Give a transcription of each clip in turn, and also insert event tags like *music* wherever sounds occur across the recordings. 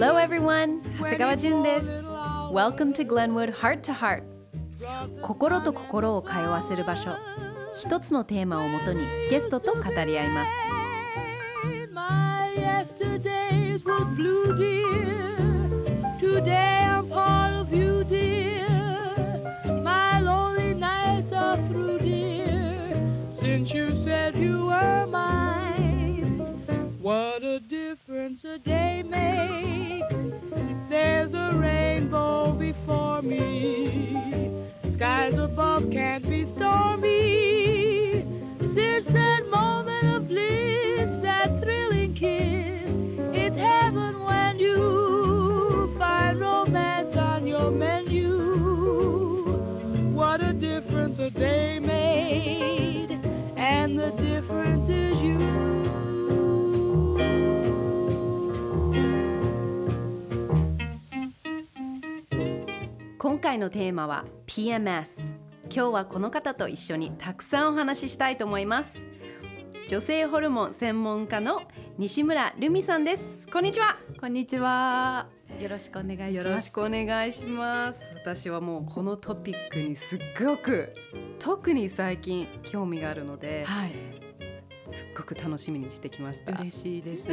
Hello everyone! 長谷川純です。Welcome to Glenwood Heart to Heart 心と心を通わせる場所一つのテーマをもとにゲストと語り合います回のテーマは PMS 今日はこの方と一緒にたくさんお話ししたいと思います。女性ホルモン専門家の西村ルミさんです。こんにちは。こんにちは。よろしくお願いします。よろしくお願いします。私はもうこのトピックにすっごく特に最近興味があるので、はい、すっごく楽しみにしてきました。嬉しいです。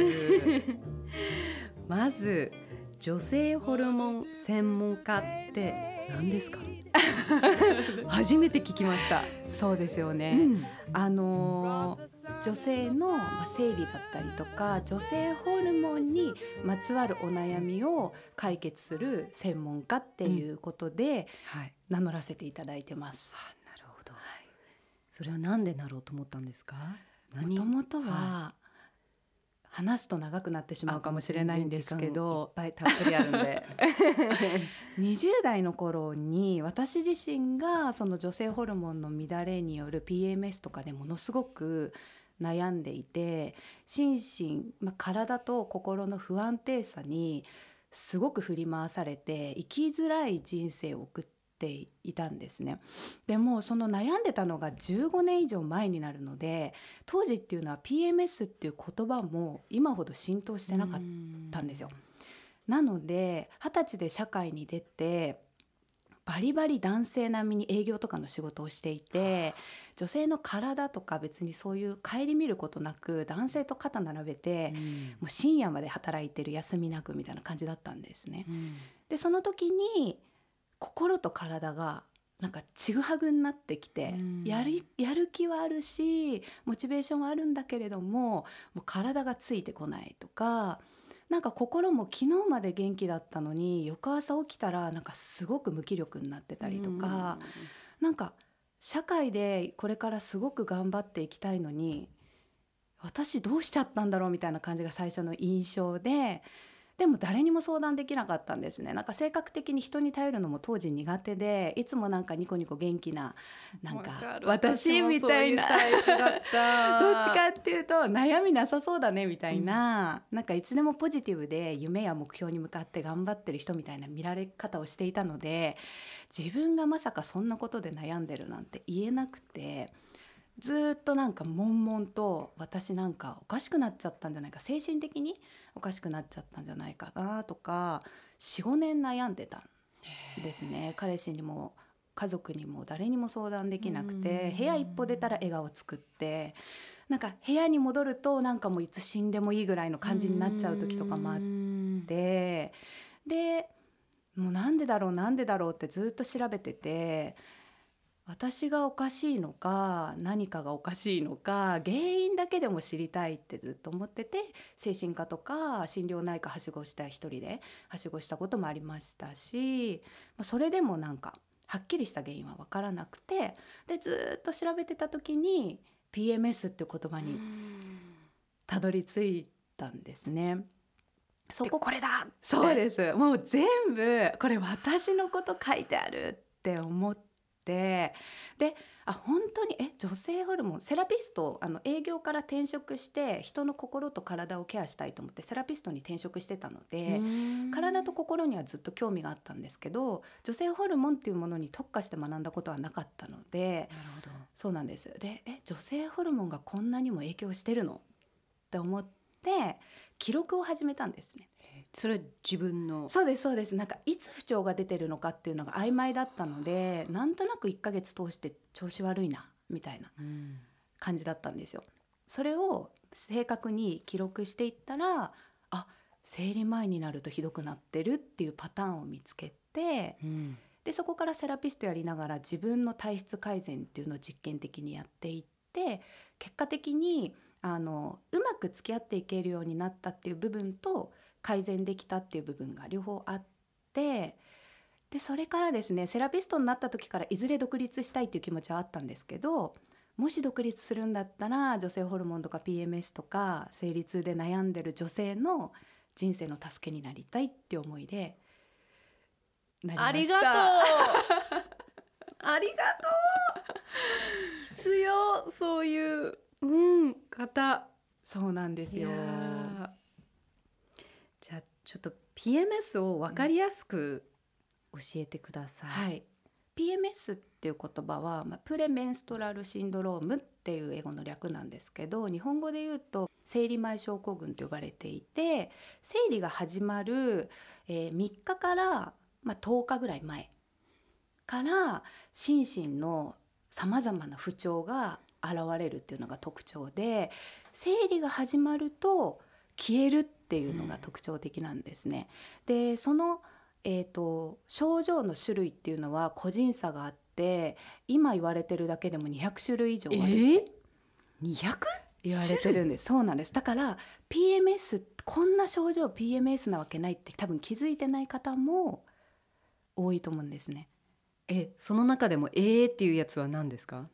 *laughs* まず女性ホルモン専門家って何ですか？*laughs* 初めて聞きました、そうですよね。うん。あのー女性のまあ生理だったりとか女性ホルモンにまつわるお悩みを解決する専門家っていうことではい。名乗らせていただいてます。あなるほど、それはなんでなろうと思ったんですか？もともとは、は話すと長くなってしまうかもしれないんですけど。いっぱいたっぷりあるんで。*laughs* 20代の頃に私自身がその女性ホルモンの乱れによる PMS とかでものすごく悩んでいて心身、まあ、体と心の不安定さにすごく振り回されて生きづらい人生を送っていたんですね。でもその悩んでたのが15年以上前になるので当時っていうのは PMS っていう言葉も今ほど浸透してなかったんですよ。なので二十歳で社会に出てバリバリ男性並みに営業とかの仕事をしていて女性の体とか別にそういう顧みることなく男性と肩並べてもう深夜まで働いてる休みなくみたいな感じだったんですね。でその時に心と体がなんかちぐはぐになってきて、うん。やるやる気はあるしモチベーションはあるんだけれどももう体がついてこないとかなんか心も昨日まで元気だったのに翌朝起きたらなんかすごく無気力になってたりとか、なんか社会でこれからすごく頑張っていきたいのに私どうしちゃったんだろうみたいな感じが最初の印象ででも誰にも相談できなかったんですね。なんか性格的に人に頼るのも当時苦手でいつもなんかニコニコ元気ななんか私みたいな。*laughs* どっちかっていうと悩みなさそうだねみたいな、なんかいつでもポジティブで夢や目標に向かって頑張ってる人みたいな見られ方をしていたので自分がまさかそんなことで悩んでるなんて言えなくてずーっとなんか悶々と私なんかおかしくなっちゃったんじゃないか。精神的におかしくなっちゃったんじゃないかなとか45年悩んでたんですね。彼氏にも家族にも誰にも相談できなくて部屋一歩出たら笑顔作ってなんか部屋に戻るとなんかもういつ死んでもいいぐらいの感じになっちゃう時とかもあってでもうなんでだろうなんでだろうってずっと調べてて私がおかしいのか何かがおかしいのか原因だけでも知りたいってずっと思ってて精神科とか心療内科はしごした一人ではしごしたこともありましたしまあそれでもなんかはっきりした原因は分からなくてでずっと調べてた時に PMS っていう言葉にたどり着いたんですね。そここれだそうですもう全部これ私のこと書いてあるって思ってであ本当にえ女性ホルモンセラピストあの営業から転職して人の心と体をケアしたいと思ってセラピストに転職してたので体と心にはずっと興味があったんですけど女性ホルモンっていうものに特化して学んだことはなかったのでなるほど。そうなんです。でえ女性ホルモンがこんなにも影響してるの？って思ってて記録を始めたんですね。それは自分の。そうですそうです。なんかいつ不調が出てるのかっていうのが曖昧だったのでなんとなく1ヶ月通して調子悪いなみたいなうん。感じだったんですよ。それを正確に記録していったらあ生理前になるとひどくなってるっていうパターンを見つけてうん。でそこからセラピストやりながら自分の体質改善っていうのを実験的にやっていって結果的にあのうまく付き合っていけるようになったっていう部分と改善できたっていう部分が両方あってでそれからですねセラピストになった時からいずれ独立したいっていう気持ちはあったんですけどもし独立するんだったら女性ホルモンとか PMS とか生理痛で悩んでる女性の人生の助けになりたいっていう思いでありがとう。*laughs* ありがとう。必要そういううん方。そうなんですよちょっと PMS を分かりやすく教えてください、はい。PMS っていう言葉は、まあ、プレメンストラルシンドロームっていう英語の略なんですけど日本語で言うと生理前症候群と呼ばれていて生理が始まる、えー3日から、まあ、10日ぐらい前から心身のさまざまな不調が現れるっていうのが特徴で生理が始まると消えるっていうのが特徴的なんですね。でそのえー、と症状の種類っていうのは個人差があって今言われてるだけでも200種類以上あるって 200? 言われてるんです。そうなんです。だから PMS こんな症状 PMS なわけないって多分気づいてない方も多いと思うんですね。えその中でもえーっていうやつは何ですか？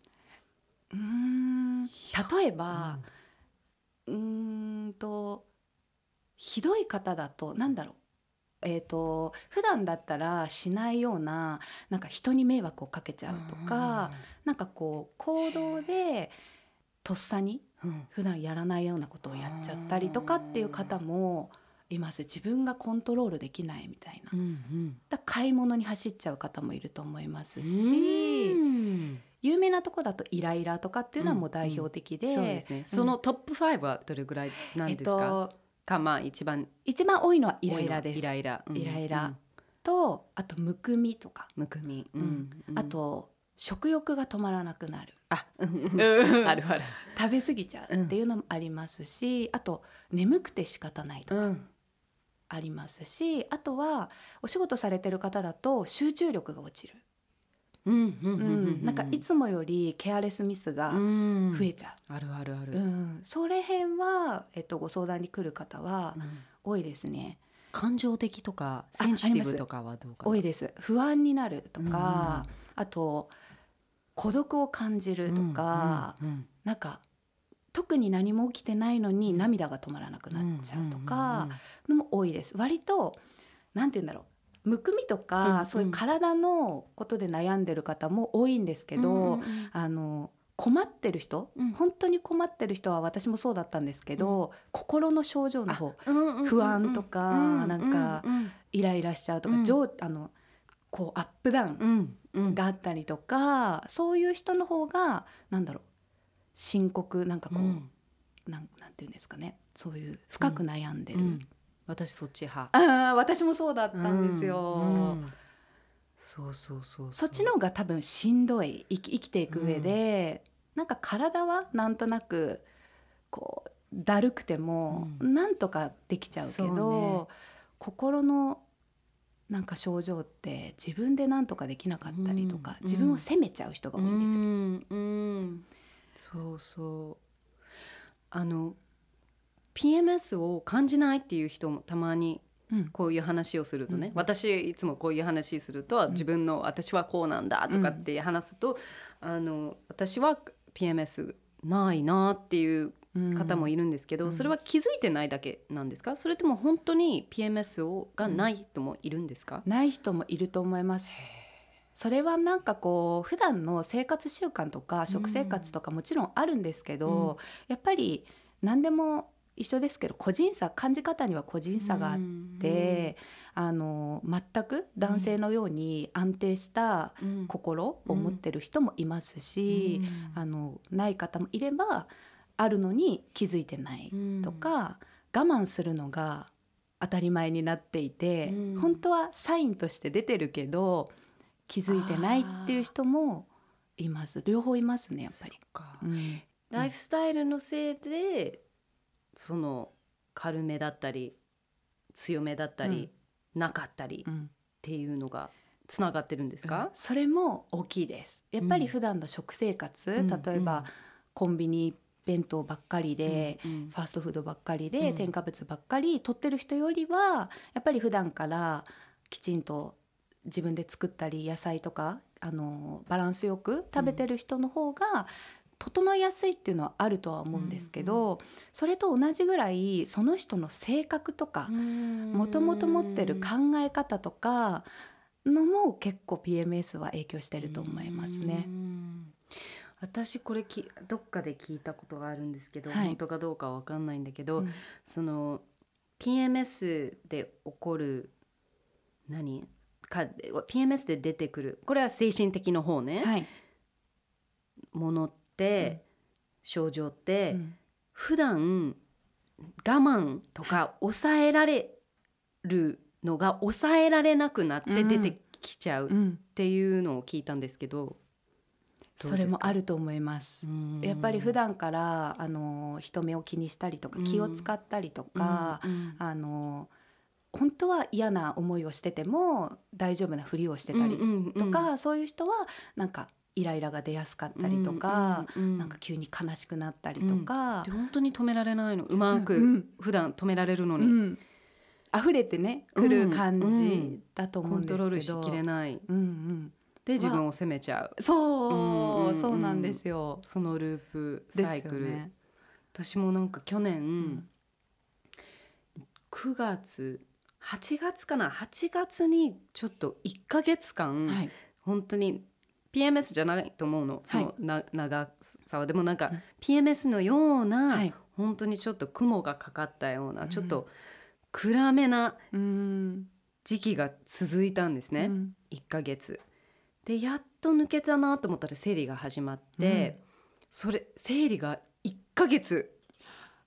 うーん。例えばうーんとひどい方だとなんだろう。えー、と普段だったらしないようななんか人に迷惑をかけちゃうとか、なんかこう行動でとっさにうん。普段やらないようなことをやっちゃったりとかっていう方もいます。自分がコントロールできないみたいな。うんうん。だ買い物に走っちゃう方もいると思いますうしん。有名なとこだとイライラとかっていうのはもう代表的で、そうですね、そのトップ5はどれぐらいなんえっですか、とかまあ一番一番多いのはイライラです。イライラ、うん。イライラ。うん。とあとむくみとか、むくみ、うん。あと食欲が止まらなくなる。あ、あるある、食べ過ぎちゃうっていうのもありますし、あと眠くて仕方ないとかん、ありますし、あとはお仕事されてる方だと集中力が落ちる、なんかいつもよりケアレスミスが増増えちゃあるあるある、う、うん。それ辺は、えっと、ご相談に来る方はうん。多いですね。感情的とかあセンシティブとかはどうかな？多いです。不安になるとか、あと孤独を感じるとか、うんうんなんか特に何も起きてないのに涙が止まらなくなっちゃうとかのも多いです。割となんて言うんだろうむくみとか、うんうん。そういう体のことで悩んでる方も多いんですけど、うんうんうん。あの困ってる人、うん。本当に困ってる人は私もそうだったんですけど、心の症状の方うんうんうん不安とかうんなんかうん。イライラしちゃうとか、うん。上あのこうアップダウンうんうん。があったりとか、そういう人の方がなんだろう深刻なんかこう、うん。なんなんていうんですかねそういう深く悩んでる、うん私そっち派。ああ私もそうだったんですよ、うん。うん。そうそうそうそっちの方が多分しんどい。生き生きていく上で、なんか体はなんとなくこうだるくても、うなんとかできちゃうけどね。心のなんか症状って自分でなんとかできなかったりとか、うん。自分を責めちゃう人が多いんですよ。うん。うん。そうそう。あの PMS を感じないっていう人もたまにうん。こういう話をするとね、うん。私いつもこういう話すると、ん。自分の私はこうなんだとかって話すと、あの私は PMS ないなっていう方もいるんですけど、うん。それは気づいてないだけなんですか？それとも本当に PMS をがない人もいるんですか、ない人もいると思います。それはなんかこう普段の生活習慣とか食生活とかもちろんあるんですけど、やっぱり何でも一緒ですけど個人差感じ方には個人差があって、あの全く男性のように安定したうん。心を持ってる人もいますし、あのない方もいればあるのに気づいてないとか、慢するのが当たり前になっていて、うん。本当はサインとして出てるけど気づいてないっていう人もいます。両方いますねやっぱり。か。うん。ライフスタイルのせいでその軽めだったり強めだったり、なかったりっうん。ていうのがつながってるんですか、それも大きいです。やっぱり普段の食生活、うん。例えば、コンビニ弁当ばっかりで、うん。うん。ファーストフードばっかりで、うん。添加物ばっかり取ってる人よりはやっぱり普段からきちんと自分で作ったり野菜とかあのバランスよく食べてる人の方が整いやすいっていうのはあるとは思うんですけど、それと同じぐらいその人の性格とかもともと持ってる考え方とかのも結構 PMS は影響してると思いますね。う。ん。私これきどっかで聞いたことがあるんですけど、はい。本当かどうかわかんないんだけど、うん。その PMS で起こる何？か PMS で出てくるこれは精神的の方ね、はい。ものって、症状って、うん。普段我慢とか抑えられるのが抑えられなくなって出てきちゃうっうん。ていうのを聞いたんですけど、それもあると思います。やっぱり普段段からあの人目を気にしたりとか気を使ったりとか、あの本当は嫌な思いをしてても大丈夫なふりをしてたりとか、そういう人はなんかイライラが出やすかったりとか、なんか急に悲しくなったりとか、本当に止められないの。うまく、うん。普段止められるのに、うん。溢れてねうん。くる感うんじだと思コンうんですけど、トロールしきれない。うんうん、で自分を責めちゃう。そう、うんうんそうなんですよ。そのループサイクル、よね。私もなんか去年、ん。9月8月かな？8月にちょっと1ヶ月間、はい、本当に PMS じゃないと思うの。その、な長さは。でもなんかうん。PMS のような、はい、本当にちょっと雲がかかったような、うん。ちょっと暗めなうん、時期が続いたんですね、うん。1ヶ月。でやっと抜けたなと思ったら生理が始まって、それ生理が1ヶ月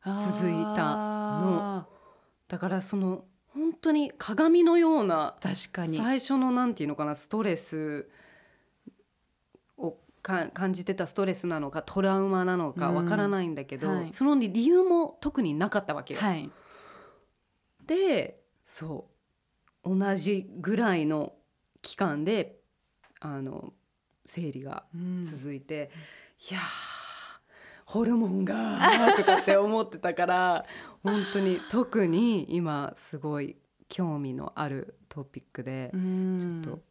続いたあだからその本当に鏡のようなー確かに。最初のなんていうのかなストレス感じてたストレスなのかトラウマなのかうん。わからないんだけど、はい。その理由も特になかったわけよ。はい、でそう同じぐらいの期間であの生理がうん。続いて、いやーホルモンがーとかって思ってたから *laughs* 本当に特に今すごい興味のあるトピックで、うん。ちょっと、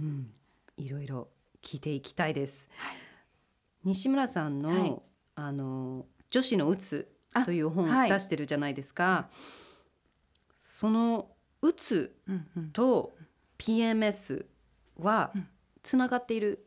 うん、いろいろ聞いていきたいです。西村さんの,、はい。あの女子のうつあという本はい。を出してるじゃないですか。そのうつと PMS はうん。つながっている、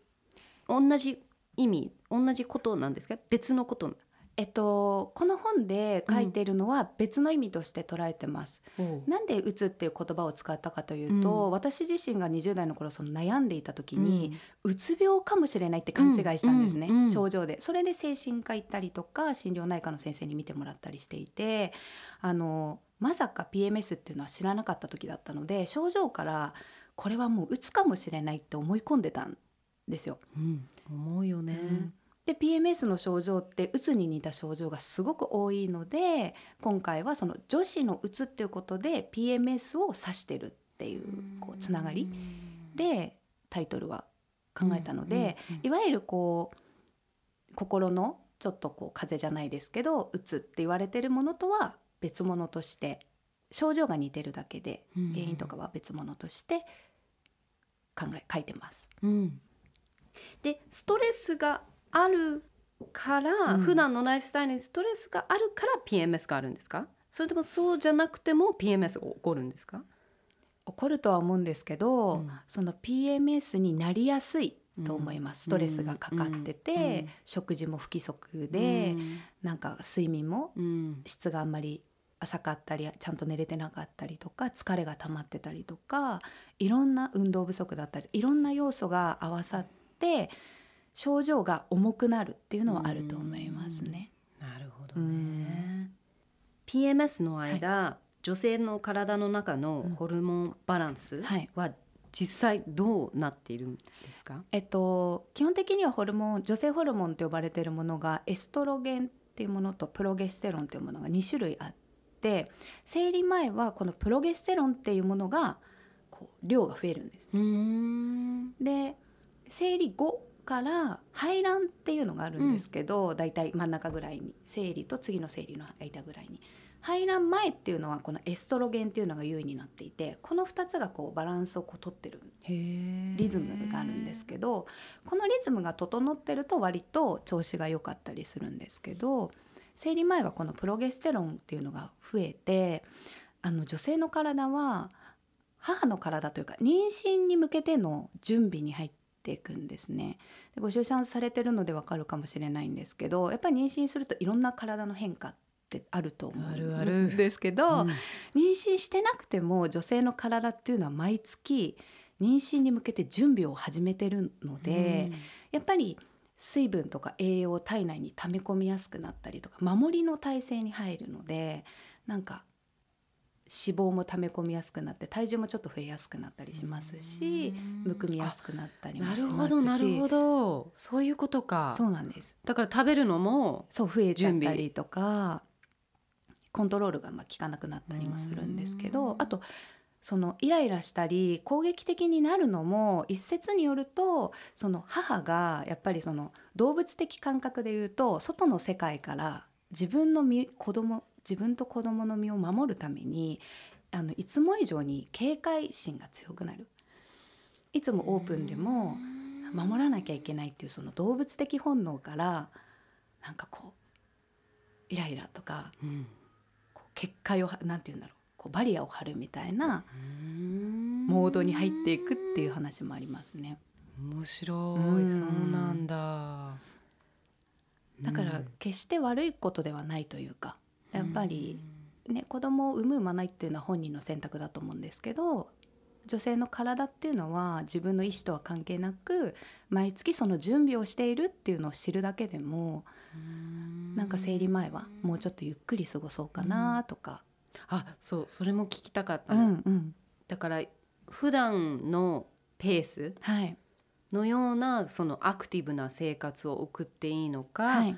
同じ意味同じことなんですか？別のことえっと、この本で書いているのは別の意味として捉えてます。なんで「うつ」っていう言葉を使ったかというと、うん。私自身が20代の頃その悩んでいた時に、うつ病かもしれないって勘違いしたんですね、うんうん症状で。それで精神科行ったりとか心療内科の先生に見てもらったりしていてあのまさか PMS っていうのは知らなかった時だったので症状からこれはもううつかもしれないって思い込んでたんですよ。うん、思うよね。で PMS の症状ってうつに似た症状がすごく多いので今回はその女子のうつっていうことで PMS を指してるっていうこうつながりでタイトルは考えたので、いわゆるこう心のちょっとこう風邪じゃないですけどうつって言われてるものとは別物として症状が似てるだけでうん。原因とかは別物として考え書いてます。うん、でストレスがあるから、うん。普段のライフスタイルにストレスがあるから PMS があるんですか？それともそうじゃなくても PMS が起こるんですか？起こるとは思うんですけど、うん。その PMS になりやすいと思います、ストレスがかかってて、うん。うん。食事も不規則で、なんか睡眠もうん。質があんまり浅かったりちゃんと寝れてなかったりとか疲れが溜まってたりとかいろんな運動不足だったりいろんな要素が合わさって症状が重くなるっていうのはあると思いますね。なるほどね。PMS の間、女性の体の中のホルモンバランスはい。は実際どうなっているんですか、えっと、基本的にはホルモン女性ホルモンと呼ばれているものがエストロゲンっていうものとプロゲステロンというものが2種類あって生理前はこのプロゲステロンっていうものがこう量が増えるんです。うん。で生理後から排卵っていうのがあるんですけど、だいたい真ん中ぐらいに生理と次の生理の間ぐらいに。排卵前っていうのはこのエストロゲンっていうのが優位になっていてこの2つがこうバランスをこう取ってるリリズムがあるんですけどこのリズムが整ってると割と調子が良かったりするんですけど生理前はこのプロゲステロンっていうのが増えてあの女性の体は母の体というか妊娠に向けての準備に入っていくんですね。でご出産されてるのでわかるかもしれないんですけどやっぱり妊娠するといろんな体の変化ってあると思うんですけど、うん。妊娠してなくても女性の体っていうのは毎月妊娠に向けて準備を始めてるので、やっぱり水分とか栄養を体内に溜め込みやすくなったりとか守りの体制に入るのでなんか脂肪も溜め込みやすくなって体重もちょっと増えやすくなったりしますしむくみやすくなったりもなるほし。ますしどなるほど。そういうことか。そうなんですだから食べるのもそう増えちゃったりとかコントロールがまあ効かなくなったりもするんですけどあとそのイライラしたり攻撃的になるのも一説によるとその母がやっぱりその動物的感覚で言うと外の世界から自分の身子供自分と子供の身を守るためにあのいつも以上に警戒心が強くなる。いつもオープンでも守らなきゃいけないっていうその動物的本能からなんかこうイライラとかうん。こう結界をはなんて言うんだろうこうバリアを張るみたいなモモードに入っていくっていう話もありますね。面白い。うん。そうなんだ。だから決して悪いことではないというかやっぱり、ね、子供を産む産まないっていうのは本人の選択だと思うんですけど女性の体っていうのは自分の意思とは関係なく毎月その準備をしているっていうのを知るだけでもなんか生理前はもうちょっとゆっくり過ごそうかなとか。あそうそれも聞きたかった。うの、んうん。だから普段のペースはい。のようなそのアクティブな生活を送っていいのか、はい。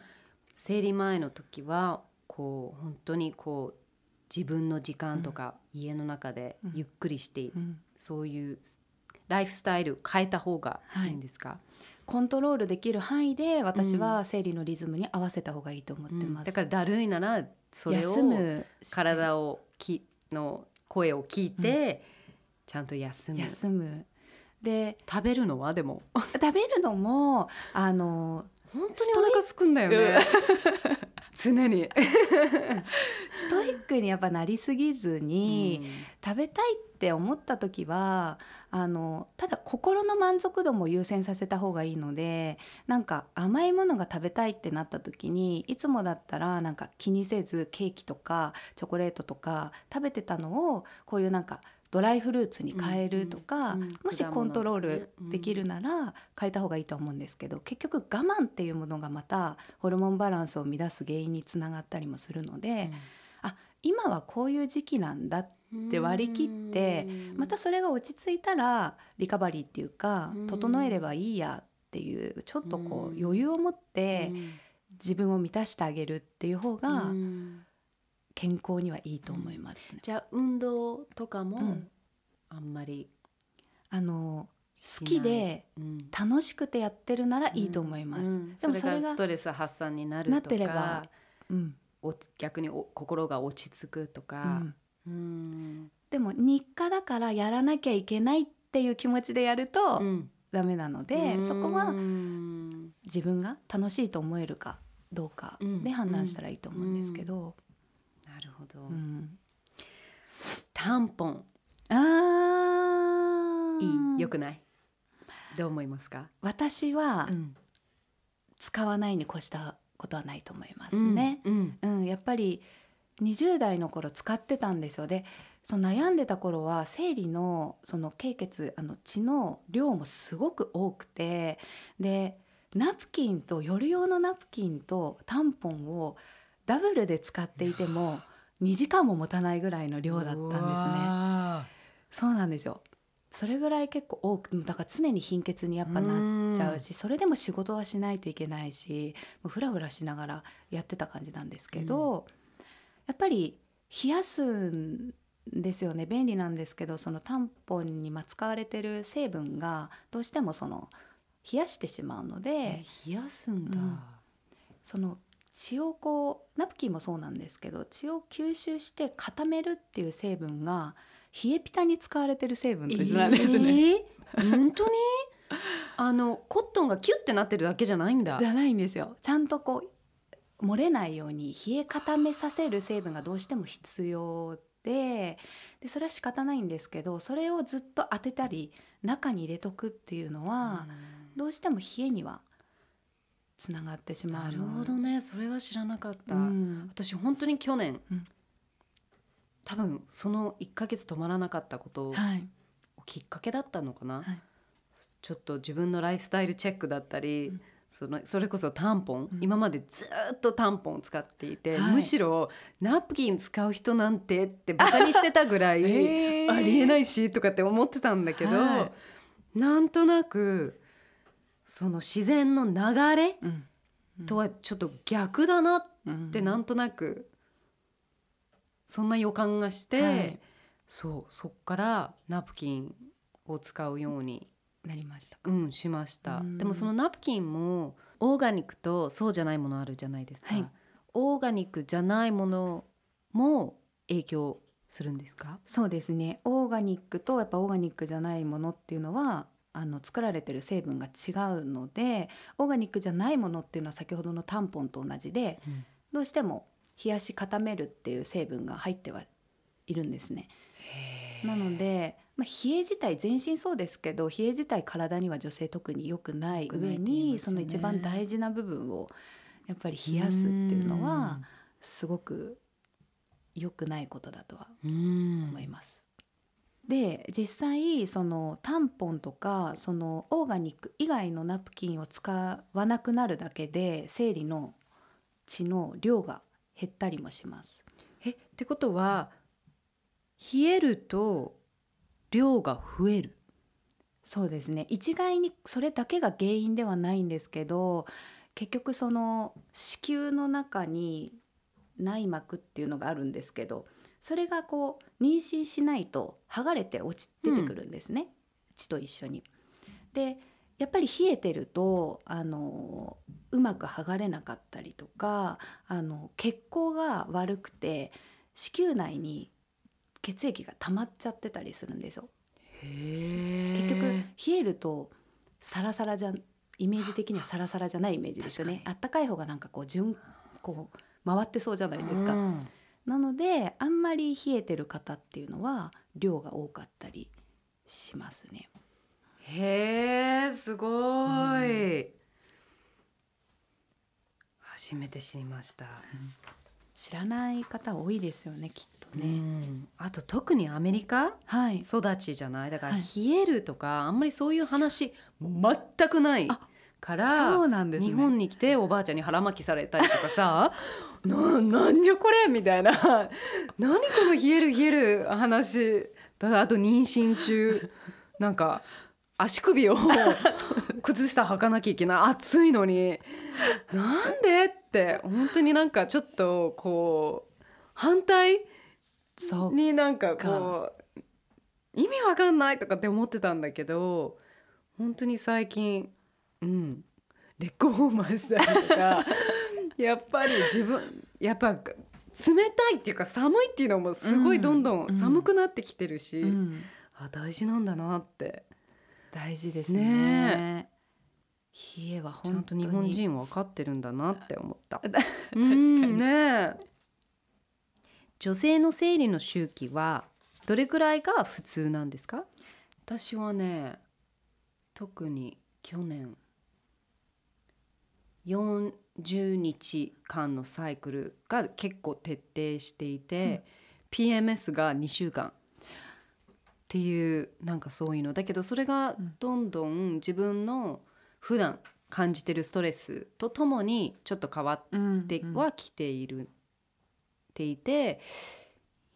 生理前の時はこう本当にこう自分の時間とか家の中でうん。ゆっくりして、うん。そういうライフスタイル変えた方がい。いんですか、コントロールできる範囲で私は生理のリズムに合わせた方がいいと思ってうん。ます。だからだるいならそれを体をきの声を聞いて、ちゃんと休む。休む。で食べるのはでも。食べるのもあの本当にお腹すくんだよね常に、ストイックにやっぱなりすぎずに、食べたいって思った時はあのただ心の満足度も優先させた方がいいのでなんか甘いものが食べたいってなった時にいつもだったらなんか気にせずケーキとかチョコレートとか食べてたのをこういうなんかドライフルーツに変えるとか、うんうんもしコントロールできるなら変えた方がいいと思うんですけど結局我慢っていうものがまたホルモンバランスを乱す原因につながったりもするので、あ今はこういう時期なんだって割り切ってまたそれが落ち着いたらリカバリーっていうかうん。整えればいいやっていうちょっとこううん。余裕を持っうてん。自分を満たしてあげるっていう方がうん健康にはいいと思いますね。じゃあ運動とかもうん。あんまりあの好きでうん。楽しくてやってるならいいと思います。うん。でもそれがストレス発散になるとかなってればうん。お逆にお心が落ち着くとうか、ん。うん。でも日課だからやらなきゃいけないっていう気持ちでやるとうん。ダメなので、そこはうん自分が楽しいと思えるかどうかで判断したらいいと思うんですけど、ほど、うん。タンポン。あいー。い良くない？どう思いますか、私はん。使わないに越したことはないと思いますね。うんうん、やっぱり20代の頃使ってたんですよ。でその悩んでた頃は生理のその経血あの血の量もすごく多くてでナプキンと夜用のナプキンとタンポンをダブルで使っていても2時間も持たないぐらいの量だったんですね。ねそうなんですよ。それぐらい結構多くだから常に貧血にやっぱなっちゃうしそれでも仕事はしないといけないしもうフラフラしながらやってた感じなんですけど、やっぱり冷やすんですよね。便利なんですけどそのタンポンにまあ使われてる成分がどうしてもその冷やしてしまうのでえ冷やすんだ、うん。その血をこうナプキンもそうなんですけど血を吸収して固めるっていう成分が冷えピタに使われてる成分と一緒なんですね。えー本当に？*laughs* あのコットンがキュッてなってるだけじゃないんだ。じゃないんですよ。ちゃんとこう漏れないように冷え固めさせる成分がどうしても必要ででそれは仕方ないんですけどそれをずっと当てたり中に入れとくっていうのは、どうしても冷えにはつながってしまう。なるほどね。それは知らなかった、うん。私本当に去年、うん。多分その1ヶ月止まらなかったことはい。きっかけだったのかな、はい。ちょっと自分のライフスタイルチェックだったり、うん。そのそれこそタンポン、うん。今までずっとタンポンを使っていて、はい。むしろナプキン使う人なんてってバカにしてたぐらい、*laughs* えー。ありえないしとかって思ってたんだけど、はなんとなくその自然の流れうん。とはちょっと逆だなっうん。てなんとなくそんな予感がして、はい。そうそっからナプキンを使うように、なりました。うん、しました。うん。でもそのナプキンもオーガニックとそうじゃないものあるじゃないですか、はい。オーガニックじゃないものも影響するんですか？そうですね。オーガニックとやっぱオーガニックじゃないものっていうのはあの作られてる成分が違うのでオーガニックじゃないものっていうのは先ほどのタンポンと同じでうん。どうしても冷やし固めるっていう成分が入ってはいるんですね。なので、まあ、冷え自体全身そうですけど冷え自体体には女性特に良くない上に、ねその一番大事な部分をやっぱり冷やすっていうのはすごく良くないことだとはうん。思います。で実際そのタンポンとかそのオーガニック以外のナプキンを使わなくなるだけで生理の血の量が減ったりもします。えってことは冷えると量が増えるそうですね一概にそれだけが原因ではないんですけど結局その子宮の中に内膜っていうのがあるんですけどそれがこう妊娠しないと剥がれて落ち出てくるんですね、血と一緒に。でやっぱり冷えてるとあのうまく剥がれなかったりとかあの血行が悪くて子宮内に血液が溜まっちゃってたりするんですよ。結局冷えるとサラサラじゃイメージ的にはサラサラじゃないイメージですよね。確あったかい方がなんかこう順こう回ってそうじゃないですか、うんなのであんまり冷えてる方っていうのは量が多かったりしますね。へえすごうい、初めて知りました、知らない方多いですよねきっとうね、ん。あと特にアメリカはい。育ちじゃない？だからはい。冷えるとか、あんまりそういう話全くないあからそうなんですね。日本に来ておばあちゃんに腹巻きされたりとかさ *laughs* ななんじゃこれみたいな。*laughs* 何この冷える冷える話。だあと妊娠中。なんか足首を *laughs* 靴下履かなきゃいけない。暑いのに。なんでって。本当になんかちょっとこう反対そうになんかこう意味わかんないとかって思ってたんだけど本当に最近うんレッグウォーマーしたりとか *laughs* やっぱり自分やっぱ冷たいっていうか寒いっていうのもすごいどんどん寒くなってきてるし、うん。あ大事なんだなって。大事ですね。ね冷えは本当に。んと日本人分かってるんだなって思った。*laughs* 確かうんにね女性の生理の周期はどれくらいが普通なんですか？私はね特に去年40日間のサイクルが結構徹底していて、PMS が2週間っていうなんかそういうの。だけどそれがどんどん自分の普段感じてるストレスとともにちょっと変わってはきているていて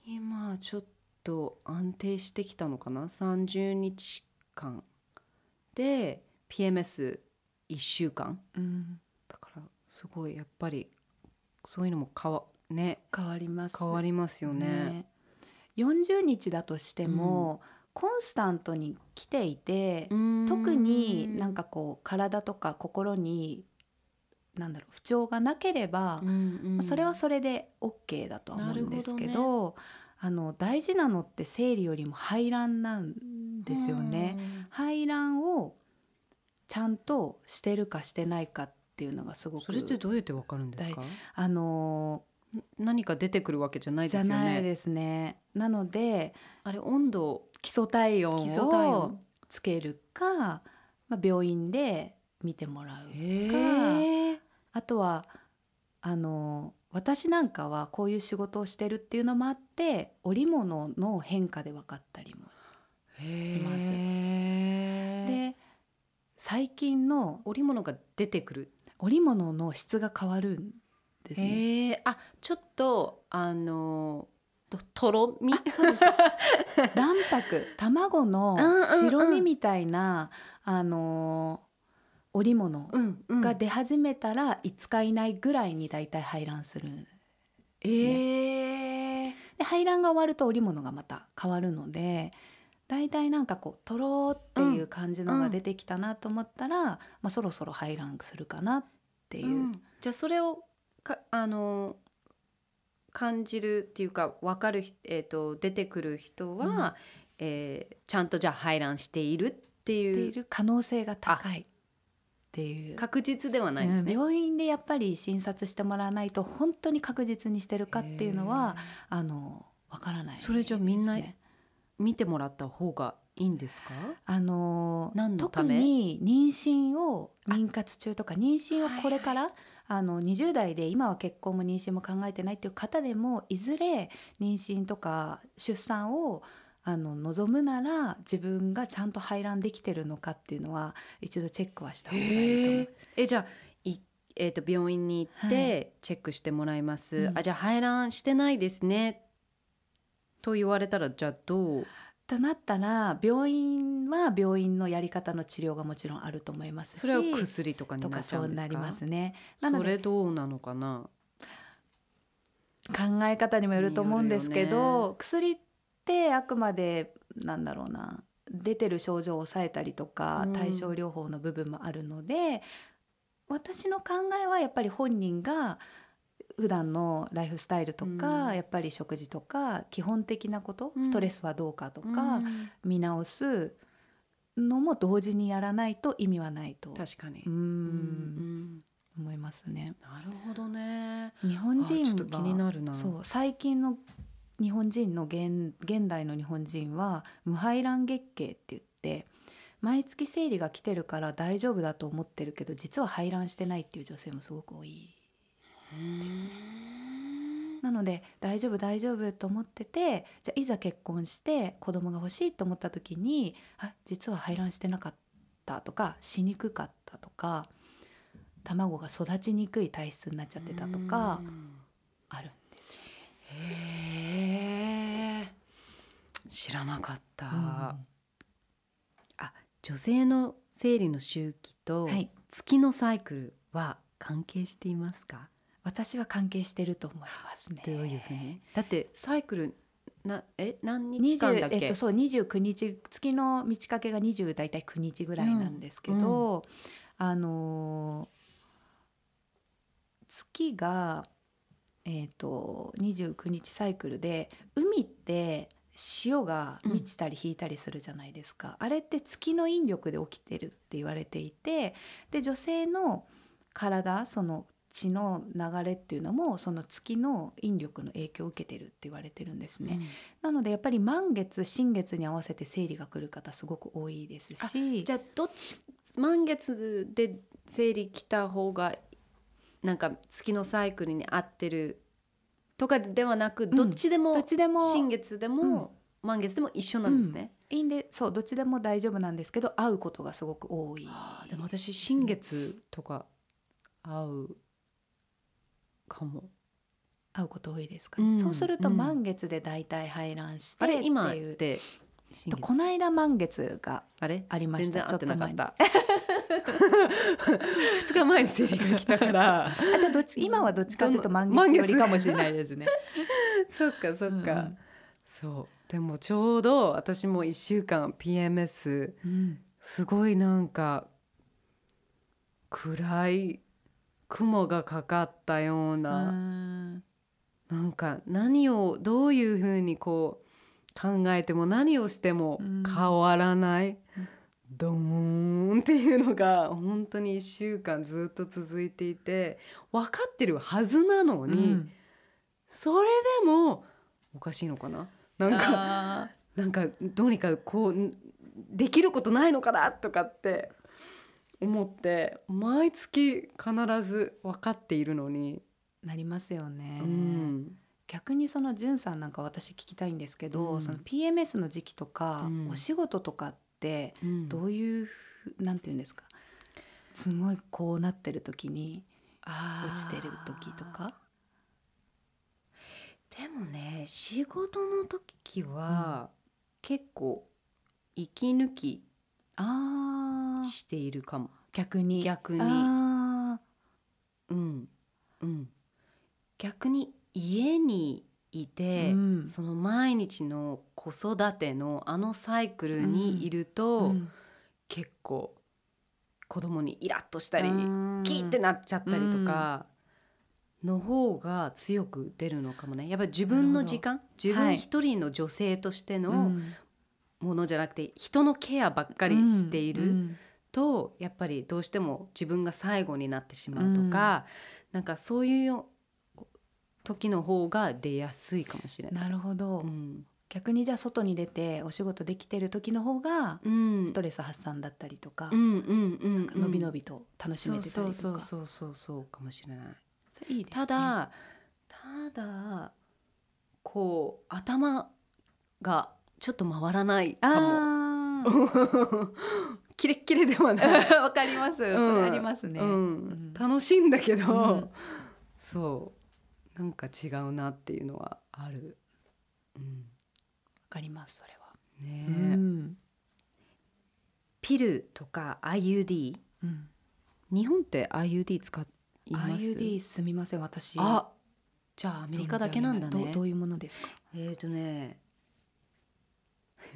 今ちょっと安定してきたのかな？30日間で PMS1 週間。うんすごいやっぱりそういうのも変わ,、ね、変わります。変わりますよね。ね。40日だとしても、コンスタントに来ていて、特になんかこう体とか心になんだろう不調がなければ、うんうん。まあそれはそれで OK だとは思うんですけどあの大事なのって生理よりも排卵なんですよね。排卵をちゃんとしてるかしてないかっていうのがすごくそれってどうやってわかるんですか？あの何か出てくるわけじゃないじゃですよね。ないですね。なのであれ温度基礎体温を温つけるか、まあ、病院で見てもらうへえあとはあの私なんかはこういう仕事をしてるっていうのもあって織物の変化で分かったりもしますでで最近の織物が出てくる。織物の質が変わるんですね。へえあちょっとあのととろみ？あそうです。卵白卵のうんうんうん。白身みたいな、あの織物うんうん。が出始めたら5日以内ぐらいにだいたい排卵するええで排卵が終わると織物がまた変わるのでだいたいなんかこうとろーっていう感じのが出てきたなと思ったら、まあ、そろそろ排卵するかなっていう、うん。じゃあそれをかあの感じるっていうか分かるひ、えー、と出てくる人は、うん。えーちゃんとじゃあ排卵しているっていいうる可能性が高い。っていう。確実ではないですね。うん。病院でやっぱり診察してもらわないと本当に確実にしてるかっていうのはあのわからないね、それじゃあみんな見てもらった方がいいんですか？あの特に妊娠を妊活中とか妊娠をこれからあの20代で今は結婚も妊娠も考えてないっていう方でもいずれ妊娠とか出産をあの望むなら自分がちゃんと排卵できてるのかっていうのは一度チェックはした方がいいと思う。へえ。えじゃあいえー、と病院に行っはてチェックしてもらいます、うん。あじゃあ排卵してないですね。と言われたらじゃあどう？となったら病院は病院のやり方の治療がもちろんあると思いますしそれは薬とかになっちゃうんですか？そうなりますね。なのでそれどうなのかな？考え方にもよると思うんですけど、薬ってあくまでなんだろうな出てる症状を抑えたりとか、うん。対症療法の部分もあるので私の考えはやっぱり本人が普段のライフスタイルとか、うん。やっぱり食事とか基本的なこと、うん。ストレスはどうかとか、うん。見直すのも同時にやらないと意味はないと確かに、うーんうん。思いますね。なるほどね。日本人気になるな。そう最近の日本人の現現代の日本人は無排卵月経って言って毎月生理が来てるから大丈夫だと思ってるけど実は排卵してないっていう女性もすごく多い。なので大丈夫大丈夫と思っててじゃあいざ結婚して子供が欲しいと思った時にあ実は排卵してなかったとかしにくかったとか卵が育ちにくい体質になっちゃってたとかうん。あるんですよ。へえ知らなかった、うん。女性の生理の周期とはい。月のサイクルは関係していますか、私は関係してると思いますね。どういうふうに？だってサイクルなえ何日間だっ20け、えっと、そう29日月の満ち欠けが20大体9日ぐらいなんですけど、あのー月が、えっと29日サイクルで海って潮が満ちたり引いたりするじゃないですか、あれって月の引力で起きてるって言われていてで女性の体その血の流れっていうのもその月の引力の影響を受けてるって言われてるんですね。なのでやっぱり満月新月に合わせて生理が来る方すごく多いですし。じゃあどっち満月で生理来た方がなんか月のサイクルに合ってるとかではなく、どっちでもどっちでも新月でも、満月でも一緒なんですね。いいんでそうどっちでも大丈夫なんですけど会うことがすごく多いでも私新月とか合うかも。会うこと多いですか、うんそうするとうん満月で大体排卵してあってれ今っいうて新月。とこの間満月があれ？ありました。全然合ってなかっちょた2 *laughs* 日前に生理が来たから。あじゃあどっち今はどっちかというと満満月月よりかもしれないですね。*laughs* そっかそっか、うんそう。でもちょうど私も1週間 PMS うん。すごいなんか暗い雲がかかったような、うん。なんか何をどういうふうにこう考えても何をしてもうん。変わらない、うんドーンっていうのが本当に1週間ずっと続いていて分かってるはずなのに、うん。それでもおかしいのかな？なんかあなんかどうにかこうんできることないのかな？とかって思って毎月必ず分かっているのに、ーなりますよね。うん。逆にそのんさんなんか私聞きたいんですけど、うん。その PMS の時期とか、うん。お仕事とかってうん。どういうふなんていうんですか？すごいこうなってる時に落ちてる時とか？でもね仕事の時は、結構息抜きあー。しているかも。逆に。逆に。あうん。うん。逆に家にいて、うん。その毎日の子育てのあのサイクルにいるーと、うん。結構子供にイラッとしたり、うんキーってなっちゃったりとかの方が強く出るのかもね。やっぱり自分の時間自分はい一人の女性としてうのんものじゃなくて人のケアばっかりしているうんとやっぱりどうしても自分が最後になってしまうとか、なんかそういうよ時の方が出やすいかもしれない。なるほど、うん。逆にじゃあ外に出てお仕事できてる時の方がうん。ストレス発散だったりとか,、伸び伸びと楽しめてたりとか。そうそうそうそうそうかもしれない。いいですねただただこう頭がちょっと回らないかも。*laughs* キレッキレではない。*laughs* わかります、それありますね、うん。うん。楽しいんだけど、うん。そう。なんか違うなっていうのはある。うん。わかりますそれは、ね。ピルとか IUD うん。日本って IUD 使います？IUD すみません私。あじゃあアメリカだけなんだね。どうどういうものですか？えーとね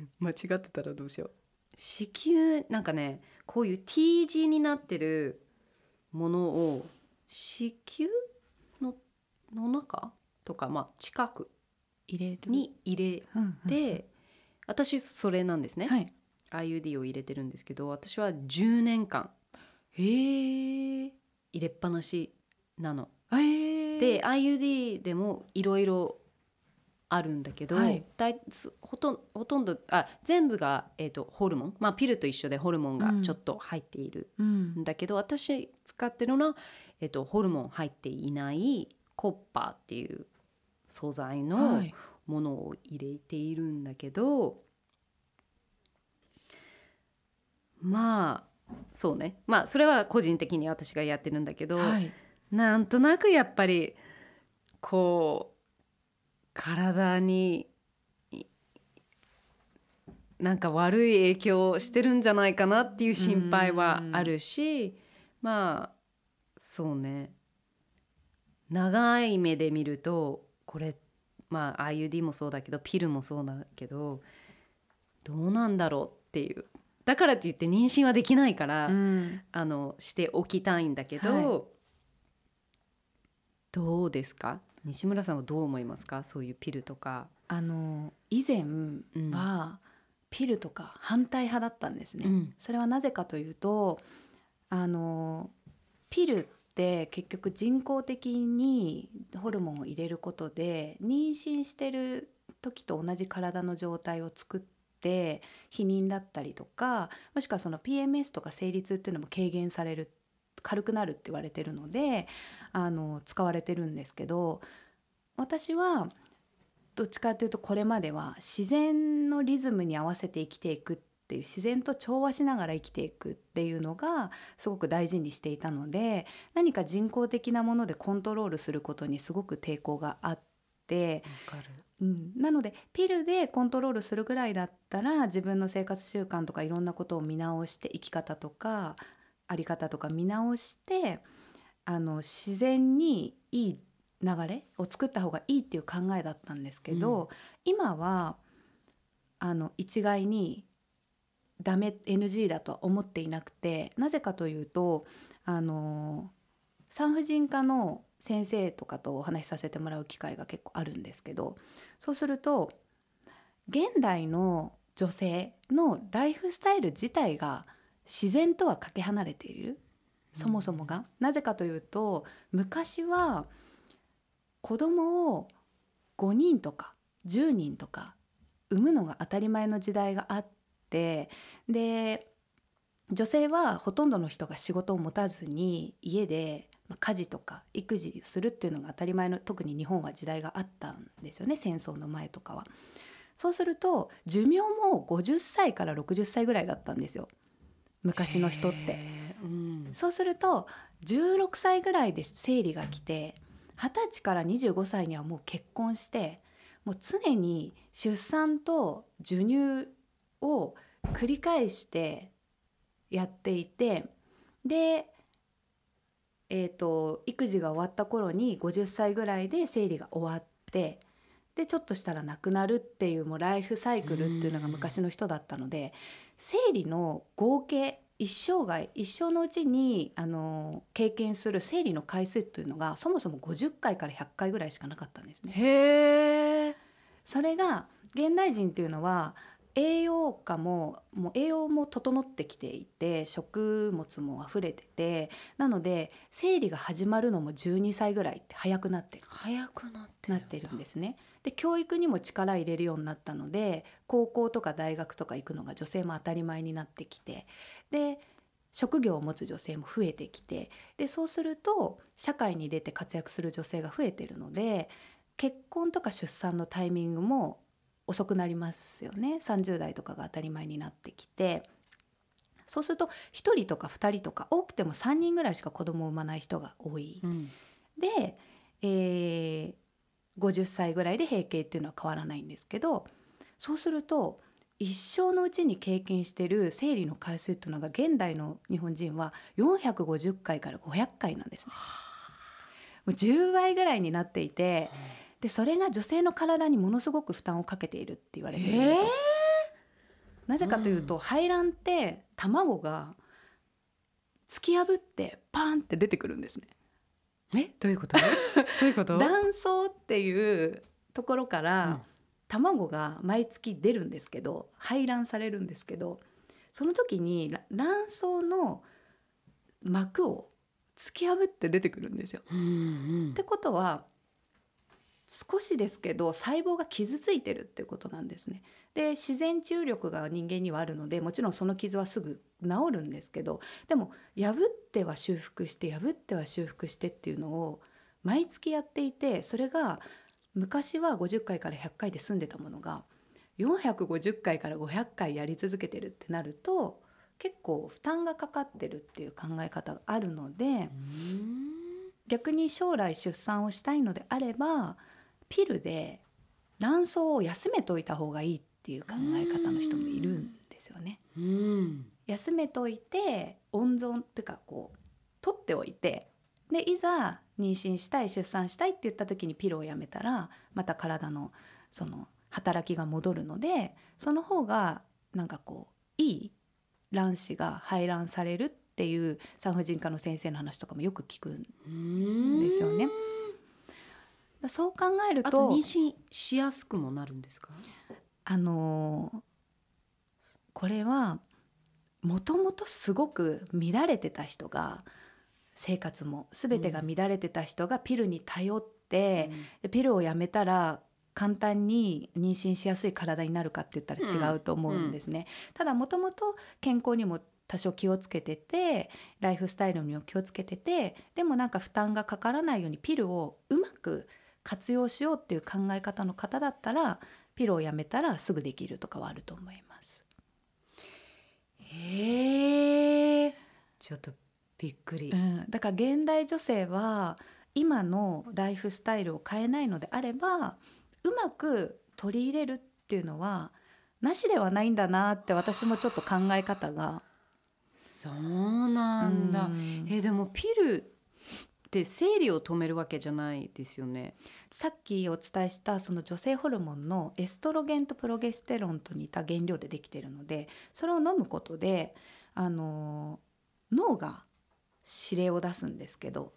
*laughs* 間違ってたらどうしよう。子宮なんかねこういう T 字になってるものを子宮のの中とかまあ近く入れる？に入れうんうんて、私それなんですね、はい。IUD を入れてるんですけど私は10年間えー、入れっぱなしなの。えー、で IUD でもいろいろあるんだけど、はい。だいすほとんほとんどあ全部が、えー、とホルモン、まあ、ピルと一緒でホルモンがうん。ちょっと入っているうんんだけど、私使ってるのは、えー、とホルモン入っていないコッパーっていう素材のはい。ものを入れているんだけど、まあそうね。まあそれは個人的に私がやってるんだけど、はい。なんとなくやっぱりこう体にいなんか悪い影響をしてるんじゃないかなっていう心配はあるしまあそうね。長い目で見るとこれまあ IUD もそうだけどピルもそうだけどどうなんだろうっていう。だからといって妊娠はできないから、うん。あのしておきたいんだけど、はい。どうですか？西村さんはどう思いますか？そういうピルとか。あの以前はピルとか反対派だったんですね、うん。それはなぜかというとあのピルって結局人工的にホルモンを入れることで妊娠してる時と同じ体の状態を作って避妊だったりとかもしくはその PMS とか生理痛っていうのも軽減される軽くなるって言われてるのであの使われてるんですけど私はどっちかというとこれまでは自然のリズムに合わせて生きていくっっていう自然と調和しながら生きていくっていうのがすごく大事にしていたので何か人工的なものでコントロールすることにすごく抵抗があって、うん、なのでピルでコントロールするぐらいだったら自分の生活習慣とかいろんなことを見直して生き方とかあり方とか見直してあの自然にいい流れを作った方がいいっていう考えだったんですけど、今はあの一概にダメ NG だとは思っていなくてなぜかというとあの産婦人科の先生とかとお話しさせてもらう機会が結構あるんですけどそうすると現代の女性のライフスタイル自体が自然とはかけ離れている？そもそもが？なぜかというと昔は子供を5人とか10人とか産むのが当たり前の時代があってで女性はほとんどの人が仕事を持たずに家でまあ家事とか育児するっていうのが当たり前の特に日本は時代があったんですよね戦争の前とかは。そうすると寿命も50歳から60歳ぐらいだったんですよ昔の人って。うんそうすると16歳ぐらいで生理が来て20歳から25歳にはもう結婚してもう常に出産と授乳を繰り返してやっていてで、えー、と育児が終わった頃に50歳ぐらいで生理が終わってでちょっとしたら亡くなるっていうもうライフサイクルっていうのが昔の人だったので生理の合計一生涯一生のうちにあの経験する生理の回数というのがそもそも50回から100回ぐらいしかなかったんですね。へえそれが現代人っていうのは栄養価ももう栄養も整ってきていて食物も溢れててなので生理が始まるのも12歳ぐらいって早くなってる早くなってなってるんですね。で教育にも力入れるようになったので高校とか大学とか行くのが女性も当たり前になってきてで職業を持つ女性も増えてきてでそうすると社会に出て活躍する女性が増えてるので結婚とか出産のタイミングも遅くなりますよね。30代とかが当たり前になってきて。そうすると1人とか2人とか多くても3人ぐらいしか子供を産まない人が多い。うん。で、えー50歳ぐらいで閉経っていうのは変わらないんですけどそうすると一生のうちに経験してる生理の回数っていうのが現代の日本人は450回から500回なんですね。もう10倍ぐらいになっていてでそれが女性の体にものすごく負担をかけているって言われてるんですよ。なぜかというと、排卵って卵が突き破ってパーンって出てくるんですね。えどういうこと？どういうこと？*laughs* 卵巣っていうところかうん。ら卵が毎月出るんですけど排卵されるんですけどその時にら卵巣の膜を突き破って出てくるんですよ。うんうん。ってことは少しですけど細胞が傷ついてるっていうことなんですね。で自然治癒力が人間にはあるのでもちろんその傷はすぐ治るんですけどでも破っては修復して破っては修復してっていうのを毎月やっていてそれが昔は50回から100回で済んでたものが450回から500回やり続けてるってなると結構負担がかかってるっていう考え方があるので。逆に将来出産をしたいのであればピルで卵巣を休めといた方がいいっていう考え方の人もいるんですよね。うん休めといて温存っていうかこう取っておいてでいざ妊娠したい出産したいって言った時にピルをやめたらまた体のその働きが戻るのでその方がなんかこういい卵子が排卵されるっていう産婦人科の先生の話とかもよく聞くんうんですよね。だそう考えるあとと妊娠しやすくもなるんですか？あのーこれはもともとすごく乱れてた人が生活も全てが乱れてた人がピルに頼って、でピルをやめたら簡単に妊娠しやすい体になるかって言ったら違うと思うんですね。ただもともと健康にも多少気をつけててライフスタイルにも気をつけててでもなんか負担がかからないようにピルをうまく活用しようっていう考え方の方だったらピルをやめたらすぐできるとかはあると思います。へえちょっとびっくり、うん、だから現代女性は今のライフスタイルを変えないのであればうまく取り入れるっていうのはなしではないんだなって私もちょっと考え方が。そうなんだ、うん。えでもピルって生理を止めるわけじゃないですよねさっきお伝えしたその女性ホルモンのエストロゲンとプロゲステロンと似た原料でできているのでそれを飲むことであの脳が指令を出すんですけど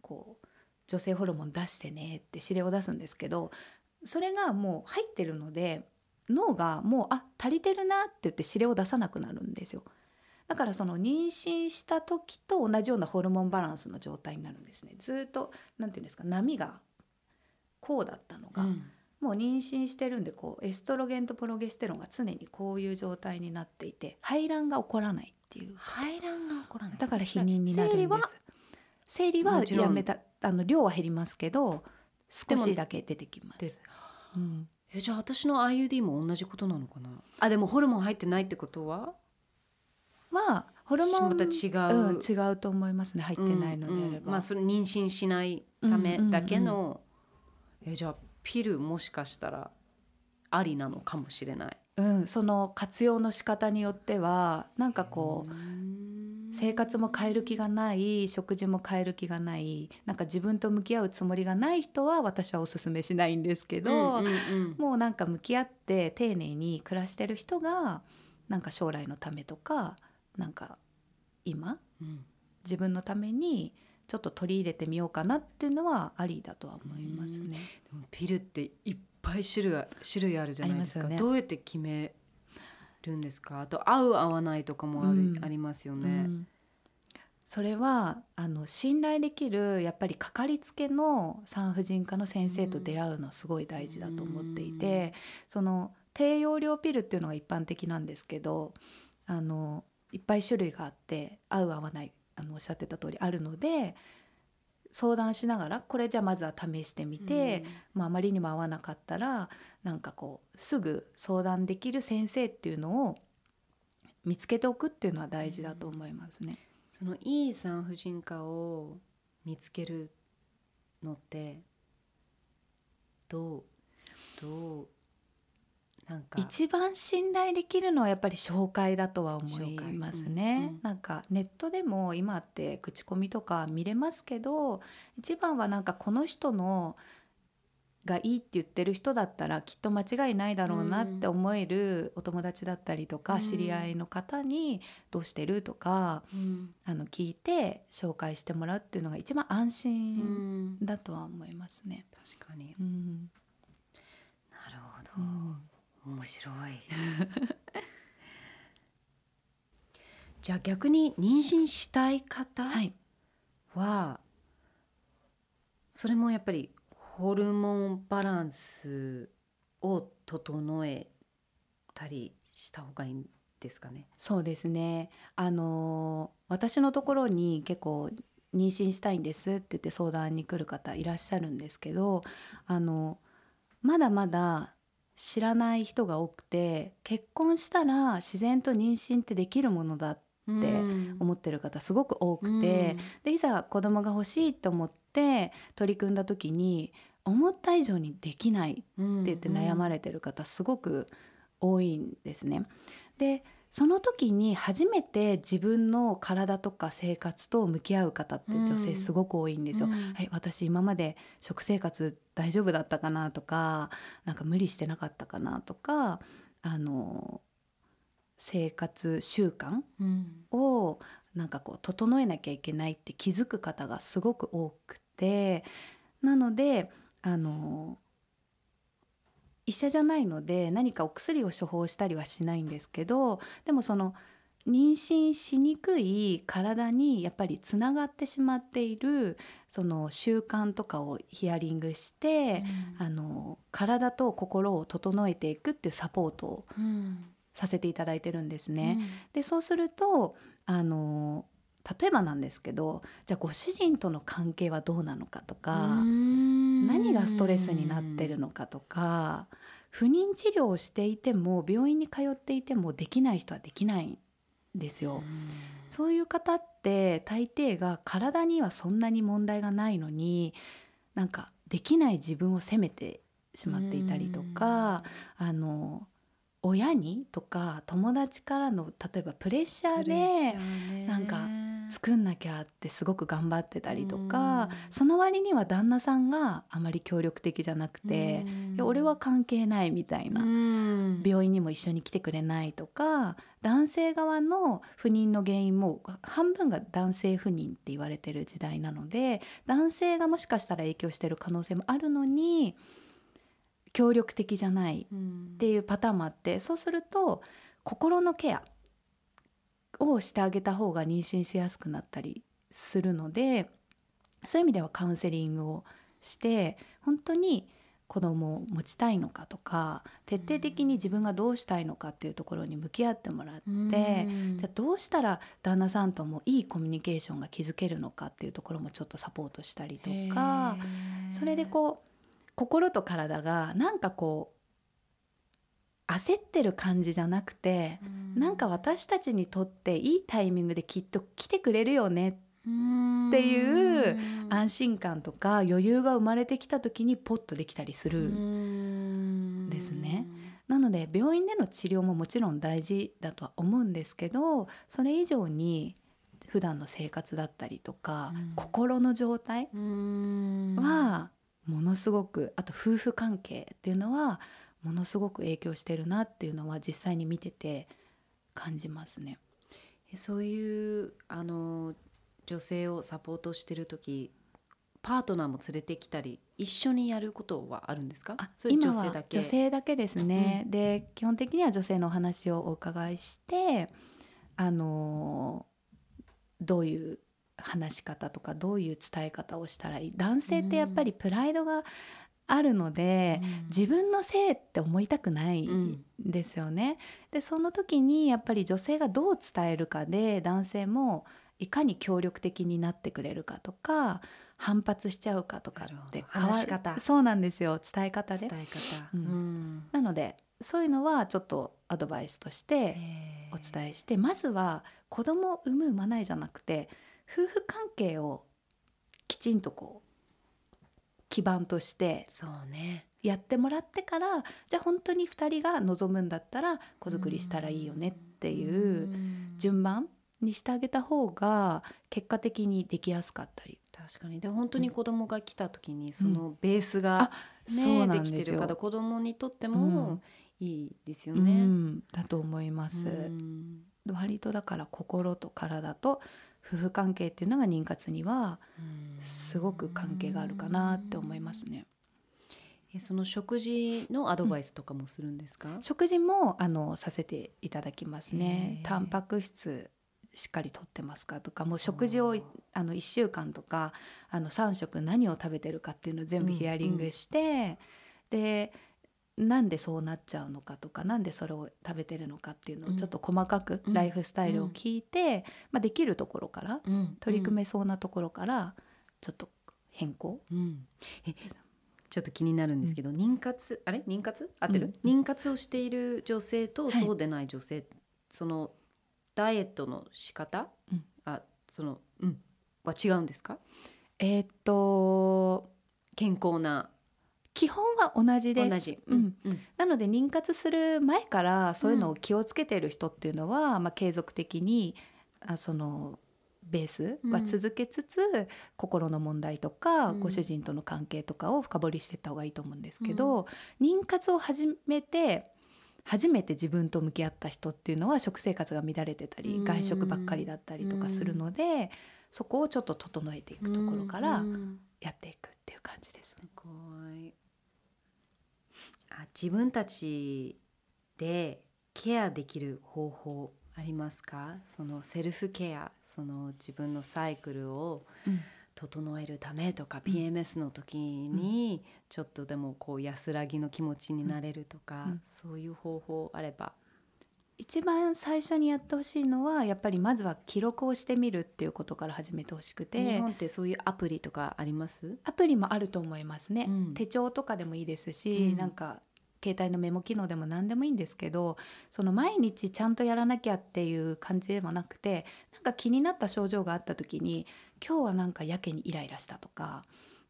こう女性ホルモン出してねって指令を出すんですけどそれがもう入ってるので脳がもうあ足りてるなって言って指令を出さなくなるんですよ。だからその妊娠した時と同じようなホルモンバランスの状態になるんですね。ずっとなんていうんですか波がこうだったのが、もう妊娠してるんでこうエストロゲンとプロゲステロンが常にこういう状態になっていて排卵が起こらないっていう。排卵が起こらない。だから避妊になるんです。生理はやめたあの量は減りますけど少しだけ出てきま。ですうん。えじゃあ私の IUD も同じことなのかな？あでもホルモン入ってないってことは？はホルモンまた違う、うん、違うと思いますね入ってないのであれば、うんうん。まあそれ妊娠しないためだけの、えじゃあピルもしかしたらありなのかもしれない。うん、その活用の仕方によってはなんかこう生活も変える気がない食事も変える気がないなんか自分と向き合うつもりがない人は私はおすすめしないんですけど、うんうんうん。もうなんか向き合って丁寧に暮らしてる人がなんか将来のためとかなんか今うん。自分のためにちょっと取り入れてみようかなっていうのはありだとは思いますね。でもピルっていっぱい種類あ種類あるじゃないですか。すよね。どうやって決めるんですか？あと合う合わないとかもある、うん。ありますようね、ん。それはあの信頼できるやっぱりかかりつけの産婦人科の先生と出会うのすごい大事だと思っていて、その低用量ピルっていうのが一般的なんですけどあのいっぱい種類があって合う合わないあのおっしゃってた通りあるので相談しながらこれじゃあまずは試してみて、まあ、あまりにも合わなかったらなんかこうすぐ相談できる先生っていうのを見つけておくっていうのは大事だと思いますね。そのいい産婦人科を見つけるのってどうどうなんか。一番信頼できるのはやっぱり紹介だとは思いますね。うんうん。なんかネットでも今って口コミとか見れますけど一番はなんかこの人のがいいって言ってる人だったらきっと間違いないだろうなって思えるお友達だったりとうん。か知り合いの方に「どうしてる?」とかうん。あの聞いて紹介してもらうっていうのが一番安う心んだとは思いますね。確かに。うん。なるほど、うん面白い *laughs* じゃあ逆に妊娠したい方はそれもやっぱりホルモンバランスを整えたりした方がいいんですかね？そうですね。あのー私のところに結構妊娠したいんですって言って相談に来る方いらっしゃるんですけど、あのまだまだ知らない人が多くて、結婚したら自然と妊娠ってできるものだってうん。思ってる方すごく多くて、でいざ子供が欲しいと思って取り組んだ時に思った以上にできないってって言って悩まれてる方すごく多いんですね。でその時に初めて自分の体とか生活と向き合う方って女性すごく多いんですよ。うんはい、私今まで食生活大丈夫だったかな？とかなんか無理してなかったかな？とかあの生活習慣うん。をなんかこう整えなきゃいけないって気づく方がすごく多くてなのであの医者じゃないので何かお薬を処方したりはしないんですけどでもその妊娠しにくい体にやっぱりつながってしまっているその習慣とかをヒアリングして、あの体と心を整えていくっていうサポートをうん。させていただいてるんですね。でそうするとあの例えばなんですけどじゃあご主人との関係はどうなのかとか、何がストレスになってるのかとか不妊治療をしていても病院に通っていてもできない人はできないんですよ。そういう方って大抵が体にはそんなに問題がないのになんかできない自分を責めてしまっていたりとかあの親にとか友達からの例えばプレッシャーでなんか作んなきゃってすごく頑張ってたりとかその割には旦那さんがあまり協力的じゃなくていや俺は関係ないみたいな病院にも一緒に来てくれないとか男性側の不妊の原因も半分が男性不妊って言われてる時代なので男性がもしかしたら影響してる可能性もあるのに協力的じゃないっていうパターンもあってそうすると心のケアをしてあげた方が妊娠しやすくなったりするのでそういう意味ではカウンセリングをして本当に子供を持ちたいのかとか徹底的に自分がどうしたいのかっていうところに向き合ってもらってじゃあどうしたら旦那さんともいいコミュニケーションが築けるのかっていうところもちょっとサポートしたりとかそれでこう心と体がなんかこう焦ってる感じじゃなくてなんか私たちにとっていいタイミングできっと来てくれるよね。っていう安心感とか余裕が生まれてきた時にポッとできたりする。ん。ですね。なので病院での治療ももちろん大事だとは思うんですけどそれ以上に普段の生活だったりとか、心の状態はものすごくあと夫婦関係っていうのはものすごく影響してるなっていうのは実際に見てて感じますね。そういうあの女性をサポートしてる時パートナーも連れてきたり一緒にやることはあるんですか？あ今は女性だけですね、うん、で基本的には女性のお話をお伺いしてあのどういう話し方とかどういう伝え方をしたらいい？男性ってやっぱりプライドがあるので、うん、自分のせいって思いたくないん。ですよね。うん、でその時にやっぱり女性がどう伝えるかで男性もいかに協力的になってくれるかとか反発しちゃうかとかって話し方。そうなんですよ。伝え方で。伝え方、うん、なのでそういうのはちょっとアドバイスとしてお伝えしてまずは子供を産む産まないじゃなくて夫婦関係をきちんとこう基盤としてそうね。やってもらってからじゃあ本当に2人が望むんだったら子作りしたらいいよねっていう順番にしてあげた方が結果的にできやすかったり。確かに。で本当に子供が来た時にそのベースが、ね、できてるから子供にとってもいいですよね。うん、だと思います。割とだから心と体と夫婦関係っていうのが妊活にはすごく関係があるかなって思いますね。えその食事のアドバイスとかもするんですか、うん、食事もあのさせていただきますね。タンパク質しっかりとってますかとかもう食事をあの1週間とかあの3食何を食べてるかっていうのを全部ヒアリングして、うんうん、でなんでそうなっちゃうのかとかなんでそれを食べてるのかっていうのをちょっと細かくライフスタイルを聞いて、まあ、できるところから、取り組めそうなところからちょっと変更、えちょっと気になるんですけど、妊活？あれ？妊活？合ってる、妊活をしている女性とそうでない女性、そのダイエットの仕方、あそのうん。は違うんですか？えっと健康な基本は同じです。同じ、うん。うん、なので妊活する前からそういうのを気をつけてる人っていうのは、うん、まあ、継続的にあそのベースは続けつつ、うん、心の問題とか、ご主人との関係とかを深掘りしていった方がいいと思うんですけど、妊活を始めて初めて自分と向き合った人っていうのは食生活が乱れてたり、外食ばっかりだったりとかするので、そこをちょっと整えていくところからやっていくっていう感じです。すごいあ自分たちでケアできる方法ありますか？そのセルフケアその自分のサイクルを整えるためとか、うん、PMS の時にちょっとでもこう安らぎの気持ちになれるとか、うん、そういう方法あれば一番最初にやってほしいのはやっぱりまずは記録をしてみるっていうことから始めてほしくて。日本ってそういうアプリとかあります？アプリもあると思いますね、うん、手帳とかでもいいですし、うん、なんか携帯のメモ機能でも何でもいいんですけどその毎日ちゃんとやらなきゃっていう感じではなくてなんか気になった症状があった時に今日はなんかやけにイライラしたとか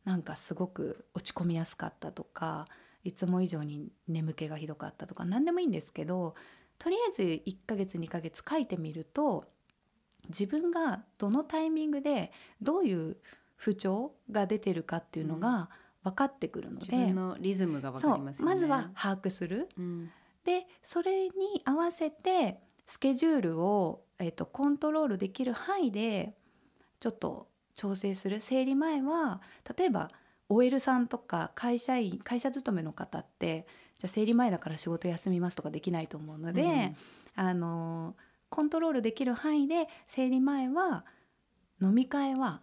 なんかすごく落ち込みやすかったとかいつも以上に眠気がひどかったとか何でもいいんですけどとりあえず1ヶ月2ヶ月書いてみると自分がどのタイミングでどういう不調が出てるかっていうのが分かってくるので、自分のリズムがわかりますよね。まずは把握する。うんでそれに合わせてスケジュールを、えっとコントロールできる範囲でちょっと調整する生理前は例えば OL さんとか会社員会社勤めの方ってじゃあ生理前だから仕事休みますとかできないと思うので、あのコントロールできる範囲で生理前は飲み会は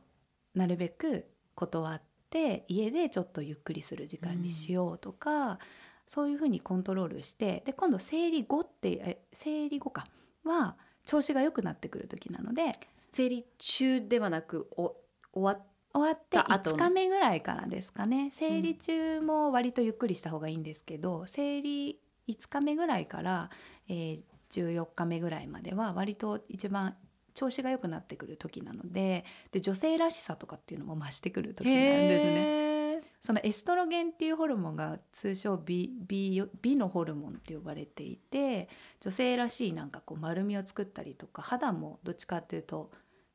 なるべく断って家でちょっとゆっくりする時間にしようとか、そういうふうにコントロールしてで今度生理後ってえ生理後か。は調子が良くなってくる時なので生理中ではなくお終わっ終わってた後の。5日目ぐらいからですかね。生理中も割とゆっくりした方がいいんですけど、生理5日目ぐらいから、えー14日目ぐらいまでは割と一番調子が良くなってくる時なのでで女性らしさとかっていうのも増してくる時なんですね。そのエストロゲンっていうホルモンが通称美美美のホルモンって呼ばれていて女性らしいなんかこう丸みを作ったりとか肌もどっちかっていうと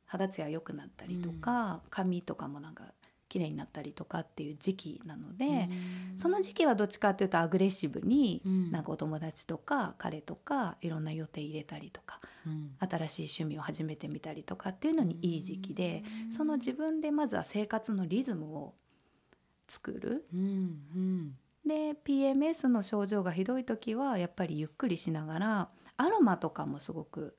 肌ツヤ良くなったりとか、髪とかもなんか綺麗になったりとかっていう時期なので、うん。その時期はどっちかっていうとアグレッシブに、うん。なんかお友達とか彼とかいろんな予定入れたりとかうん。新しい趣味を始めてみたりとかっていうのにいい時期で、その自分でまずは生活のリズムを作る。で PMS の症状がひどい時はやっぱりゆっくりしながらアロマとかもすごく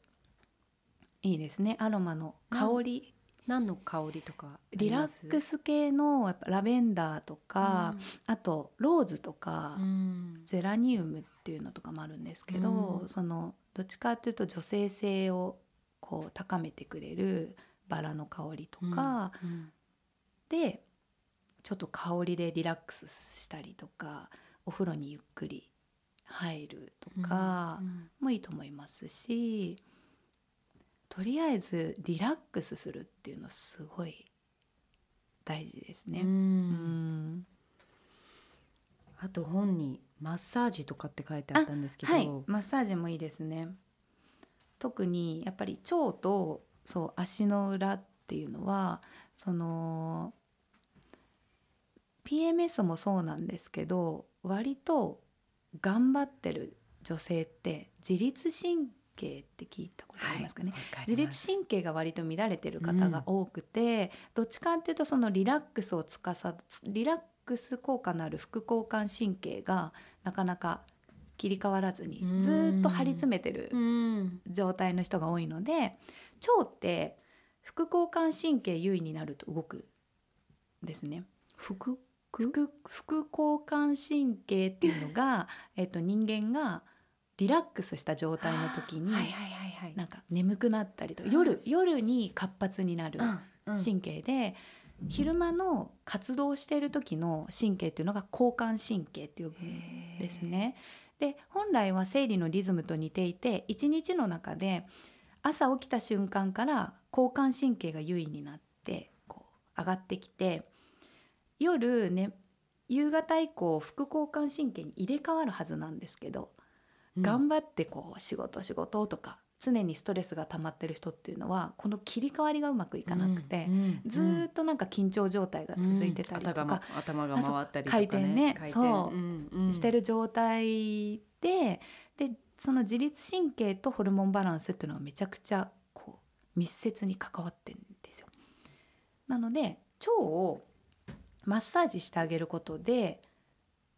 いいですね。アロマの香り。何の香りとかあリラックス系のやっぱラベンダーとか、あとローズとか、うん。ゼラニウムっていうのとかもあるんですけど、うん。そのどっちかっていうと女性性をこう高めてくれるバラの香りとか、うん。でちょっと香りでリラックスしたりとかお風呂にゆっくり入るとかうん。もいいと思いますし、とりあえずリラックスするっていうのすごい大事ですね。うんうんあと本にマッサージとかって書いてあったんですけど、はい、マッサージもいいですね。特にやっぱり腸とそう足の裏っていうのはその PMS もそうなんですけど割と頑張ってる女性って自律神経って聞いたことありますかね、わかり自律神経が割と乱れてる方が多くて、どっちかっていうとそのリラックスをつかさリラックス効果のある副交感神経がなかなか切り替わらずにうん。ずーっと張り詰めてるうん。状態の人が多いので腸って副交感神経優位になると動くんですね。服副副交感神経っていうのが、えっと、人間がリラックスした状態の時にはいはいはいはい。なんか眠くなったりとか夜夜に活発になる神経で、昼間の活動している時の神経っていうのが交感神経って呼ぶんですね。で本来は生理のリズムと似ていて一日の中で朝起きた瞬間から交感神経が優位になってこう上がってきて夜ね夕方以降副交感神経に入れ替わるはずなんですけど、うん頑張ってこう仕事仕事とか常にストレスが溜まってる人っていうのはこの切り替わりがうまくいかなくて、うん。うん。ずーっとなんか緊張状態が続いてたりとか、うん。頭が頭が回ったりとか、回転ねそううんうんしてる状態ででその自律神経とホルモンバランスっていうのはめちゃくちゃこう密接に関わってるんですよ。なので腸をマッサージしてあげることで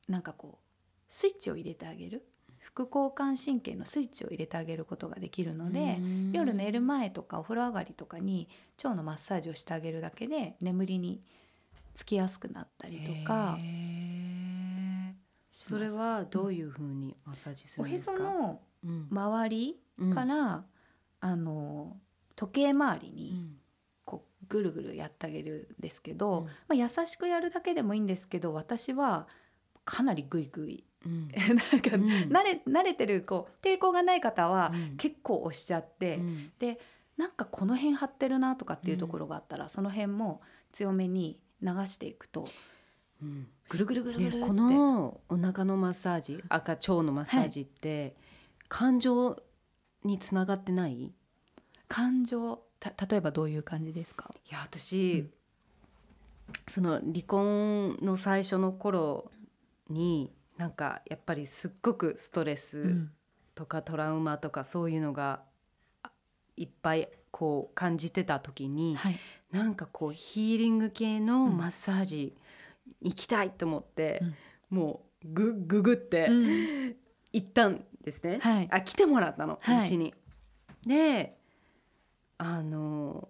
なんかこうスイッチを入れてあげる副交感神経のスイッチを入れてあげることができるので、うん。夜寝る前とかお風呂上がりとかに腸のマッサージをしてあげるだけで眠りにつきやすくなったりとかそれはどういう風にマッサージすおへるん。ですか、そのうん周りから、あの時計回りにうん。こうぐるぐるやってあげるんですけど、うん。まあ、優しくやるだけでもいいんですけど私はかなりグイグイうん。*laughs* なんか、うん。慣れ慣れてるこう抵抗がない方はうん。結構押しちゃって、うん。でなんかこの辺張ってるなとかっていうところがあったら、その辺も強めに流していくとうん。ぐるぐるぐるぐるって、でこのお腹のマッサージ赤腸のマッサージって、感情につながってない？い感情た例えばどういう感じですか、や私、うん。その離婚の最初の頃になんかやっぱりすっごくストレスとかトラウマとかそういうのがあいっぱいこう感じてた時に、はい、なんかこうヒーリング系のマッサージ行きたいと思って、もうグググってうん。行ったんですね。はい。あ来てもらったのはい。うち、に。であの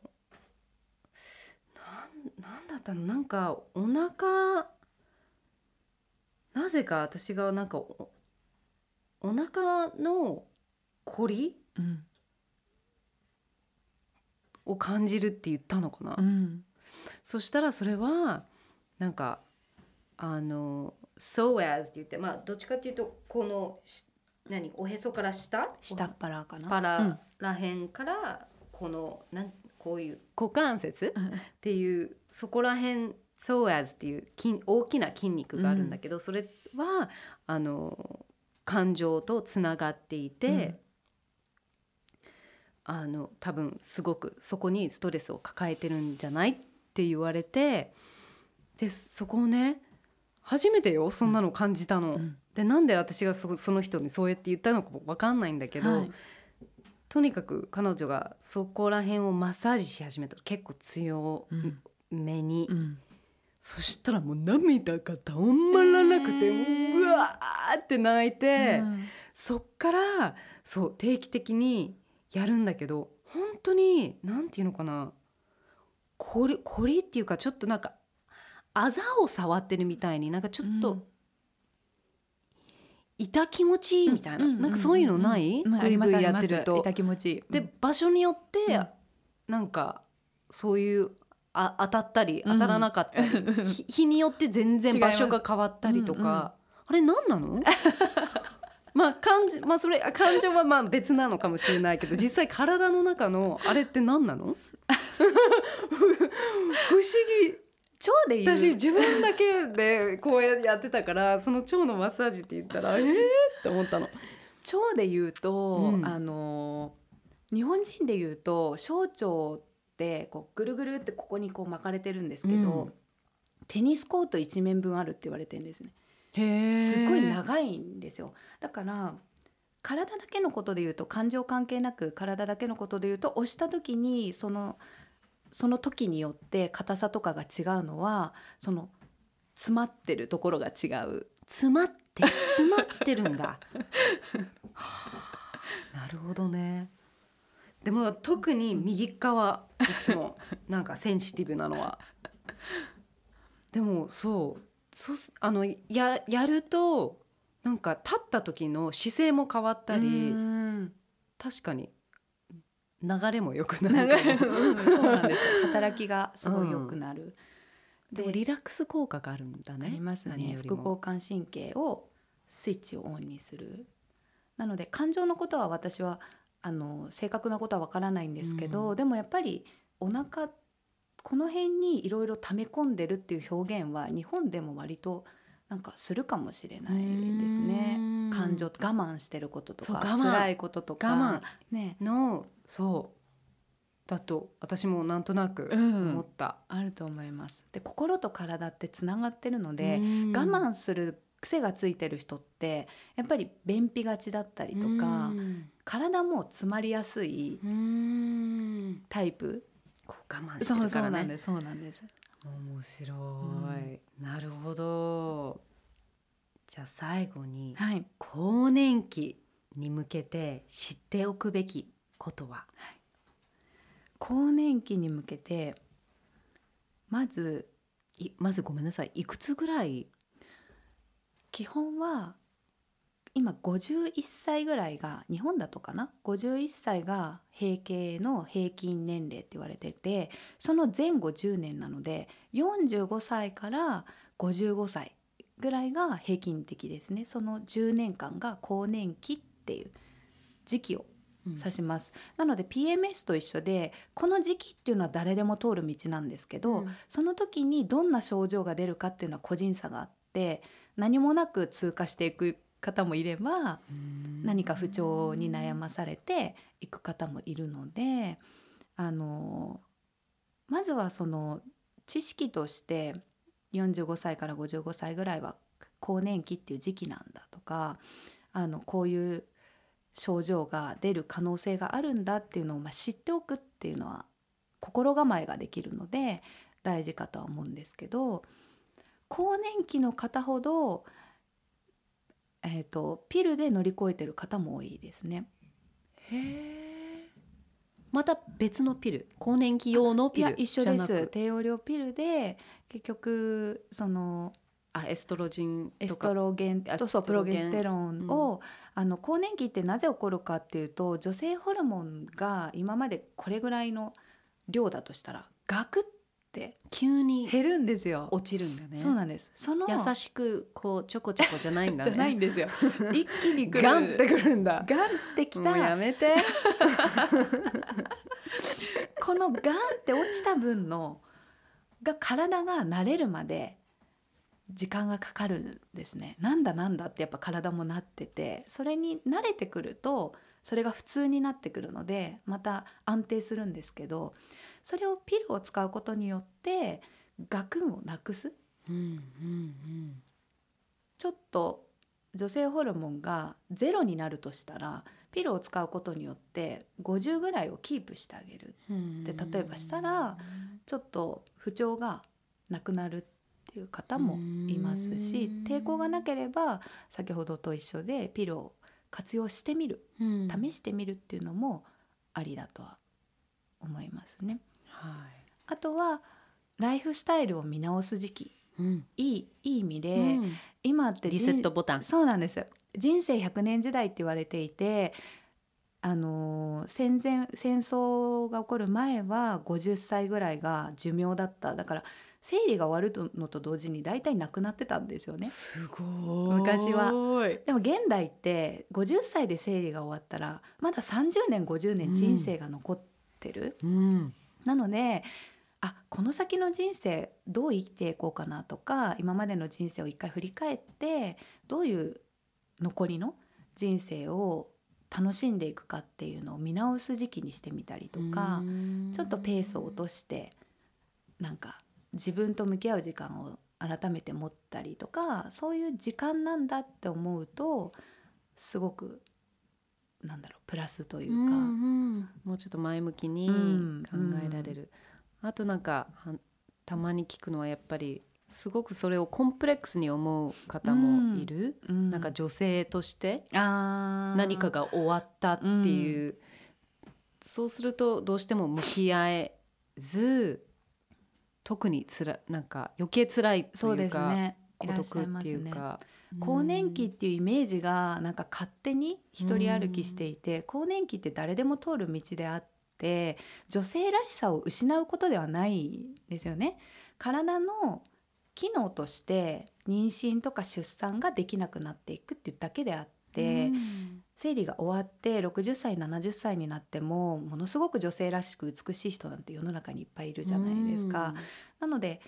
なんなんだったの？なんかお腹なぜか私がなんかおお腹のこりうん。を感じるって言ったのかな？うん。そしたらそれはなんかあの「so as」って言ってまあどっちかっていうとこのし何おへそから下？下っ腹かな？パラうん。らへんからこのなんこういう股関節？うん。っていうそこらへん so as っていう筋大きな筋肉があるんだけど、それはあの感情とつながっていて、あの多分すごくそこにストレスを抱えてるんじゃないって言われてでそこをね初めてよそんなの感じたの。うん。でなんで私がそその人にそうやって言ったのかも分かんないんだけど、はい。とにかく彼女がそこら辺をマッサージし始めたら結構強うんめに、うんそしたらもう涙が止まらなくて、もううわーって泣いて、うん。そっからそう定期的にやるんだけど本当になんていうのかなこりこりっていうかちょっとなんかあざを触ってるみたいになんかちょっとうん。痛気持ちいいみたいな、うんなんかそういうのない、うんうんグイグイやってると。痛気持ち。いいで場所によって、うん。なんかそういうあ当たったりうん。当たらなかったり、*laughs* ひ日によって全然場所が変わったりとか、うんうん。あれ何なの？*laughs* まあ感じまあそれあ感情はまあ別なのかもしれないけど実際体の中のあれって何なの？不思議。腸で言う。私自分だけでこうやってたからその腸のマッサージって言ったらえー？って思ったの。腸で言うと、うん。あの日本人で言うと小腸ってこうぐるぐるってここにこう巻かれてるんですけど、うん。テニスコート一面分あるって言われてるんですね。へすごい長いんですよ。だから体だけのことで言うと感情関係なく体だけのことで言うと押した時にそのその時によって硬さとかが違うのはその詰まってるところが違う。詰まって詰まってるんだ。*laughs* はあ。なるほどね。でも特に右側いつも。*laughs* なんかセンシティブなのは。でもそう。そうすあのややるとなんか立った時の姿勢も変わったりうん。確かに流れも良くなる。そうなんですよ。*laughs* 働きがすごい良くなる、でもリラックス効果があるんだね。ありますね。副交感神経をスイッチをオンにする。なので感情のことは私はあの正確なことはわからないんですけど、うん。でもやっぱりお腹この辺にいろいろ溜め込んでるっていう表現は日本でも割となんかするかもしれないですね。うん。感情我慢してることとか辛いこととか我慢。ね。のそう。だと私もなんとなくうん。思った。あると思います。で心と体ってつながってるので、うん。我慢する癖がついてる人ってやっぱり便秘がちだったりとか、うん体も詰まりやすいうんタイプ？こう我慢してるからね。すそうなんです面白い、なるほど。じゃあ最後にはい更年期に向けて知っておくべきことは？更年期に向けてまずいまずごめんなさい。いくつぐらい？基本は今51歳ぐらいが日本だとかな？51歳が閉経の平均年齢って言われててその前後10年なので45歳から55歳ぐらいが平均的ですね。その10年間が更年期っていう時期をうん。指します、なので PMS と一緒でこの時期っていうのは誰でも通る道なんですけど、うん。その時にどんな症状が出るかっていうのは個人差があって何もなく通過していく方もいれば何か不調に悩まされていく方もいるのであのまずはその知識として45歳から55歳ぐらいは更年期っていう時期なんだとかあのこういう症状が出る可能性があるんだっていうのをまあ知っておくっていうのは心構えができるので大事かとは思うんですけど更年期の方ほど、えー、とピルで乗り越えてる方も多いですね。へえまた別のピル？更年期用のいやピル一緒です。低用量ピルで結局そのあエストロジンエストロゲンエとそうストロゲン。プロゲステロンを、あの更年期ってなぜ起こるかっていうと女性ホルモンが今までこれぐらいの量だとしたらガクって急に減るんですよ。落ちるんだねそうなんです。その優しくこうちょこちょこじゃないんだね *laughs* じゃないんですよ。*laughs* 一気に。ガンってくるんだガンってきもうやためて *laughs* このガンって落ちた分のが体が慣れるまで時間がかかるんですね。なんだなんだってやっぱ体もなっててそれに慣れてくるとそれが普通になってくるのでまた安定するんですけどそれをピルを使うことによってガクンをなくす？うんうんちょっと女性ホルモンがゼロになるとしたらピルを使うことによって50ぐらいをキープしてあげる。うん。で例えばしたらちょっと不調がなくなるっていう方もいますしうん。抵抗がなければ先ほどと一緒でピルを活用してみるうん。試してみるっていうのもありだとは思いますね。はい。あとはライフスタイルを見直す時期。うん。いいいい意味で、うん。今ってリ人セットボタン。そうなんです人生100年時代って言われていてあのー戦前戦争が起こる前は50歳ぐらいが寿命だった。だから生理が終わるのと同時に大体なくなってたんですよね。すごい。昔は。でも現代って50歳で生理が終わったらまだ30年50年人生が残ってる、うん。なのであこの先の人生どう生きていこうかなとか今までの人生を一回振り返ってどういう残りの人生を楽しんでいくかっていうのを見直す時期にしてみたりとか、ちょっとペースを落としてなんか自分と向き合う時間を改めて持ったりとかそういう時間なんだって思うとすごくなんだろうプラスというか。うんうん。もうちょっと前向きにうん。考えられる、あとなんかはたまに聞くのはやっぱりすごくそれをコンプレックスに思う方もいる、うん。なんか女性として何かが終わったっていう、そうするとどうしても向き合えず特につらなんか余計辛いそうでというか、すね。い孤独っていうか、更年期っていうイメージがなんか勝手に一人歩きしていて、更年期って誰でも通る道であって女性らしさを失うことではないですよね。体の機能として妊娠とか出産ができなくなっていくっていうだけであって、うん。生理が終わって60歳70歳になってもものすごく女性らしく美しい人なんて世の中にいっぱいいるじゃないですか。なので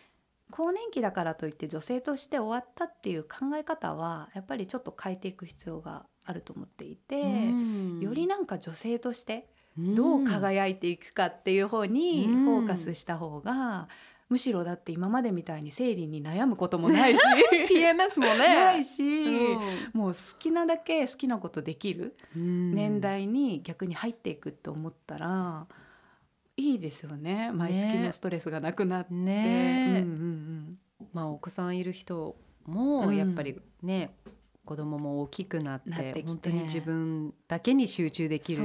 更年期だからといって女性として終わったっていう考え方はやっぱりちょっと変えていく必要があると思っていて、うん。よりなんか女性としてどう輝いていくかっていう方にうんフォーカスした方が、むしろだって今までみたいに生理に悩むこともないし。*laughs* PMS もね。ないし、うん。もう好きなだけ好きなことできるうん。年代に逆に入っていくって思ったらいいですよね。毎月のストレスがなくなって。ね。えうんうんうん。まあお子さんいる人もうん。やっぱりね、子供も大きくなってなってきて。本当に自分だけに集中できる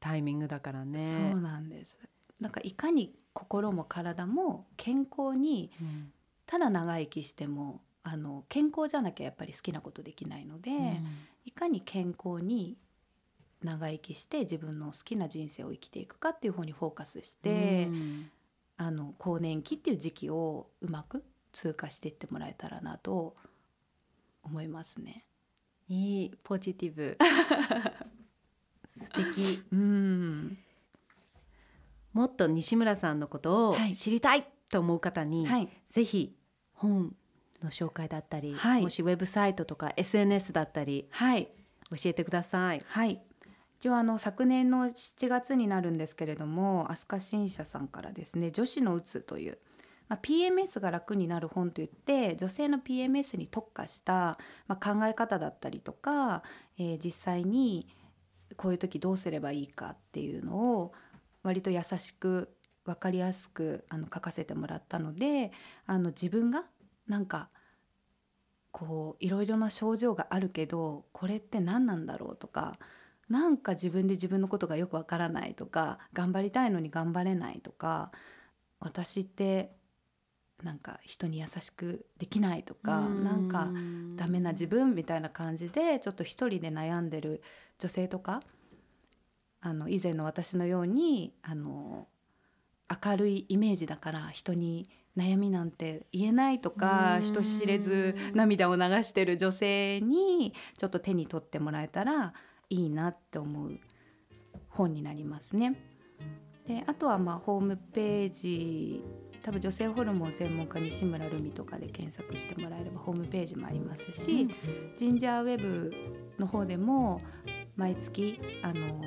タイミングだからね。そうなんですなんかいかに心も体も健康にうん。ただ長生きしてもあの健康じゃなきゃやっぱり好きなことできないので、いかに健康に長生きして自分の好きな人生を生きていくかっていう方にフォーカスして、うん。あの更年期っていう時期をうまく通過していってもらえたらなと思いますね。いいポジティブ。*laughs* 素敵。うんもっと西村さんのことをはい。知りたいと思う方に、はい。ぜひ本の紹介だったり、はい。もしウェブサイトとか SNS だったりはい。教えてください。はい。一応あの昨年の7月になるんですけれども飛鳥新社さんからですね「女子のうつ」という、まあ、PMS が楽になる本といって女性の PMS に特化した、まあ、考え方だったりとか、えー実際にこういう時どうすればいいかっていうのを割と優しく分かりやすくあの書かせてもらったのであの自分がなんかこういろいろな症状があるけどこれって何なんだろうとかなんか自分で自分のことがよくわからないとか頑張りたいのに頑張れないとか私ってなんか人に優しくできないとかなんかダメな自分みたいな感じでちょっと一人で悩んでる女性とかあの以前の私のようにあの明るいイメージだから人に悩みなんて言えないとかうん人知れず涙を流してる女性にちょっと手に取ってもらえたらいいなって思う本になりますね。であとはまあホームページ多分女性ホルモン専門家西村ルミとかで検索してもらえればホームページもありますし、ジンジャーウェブの方でも毎月あの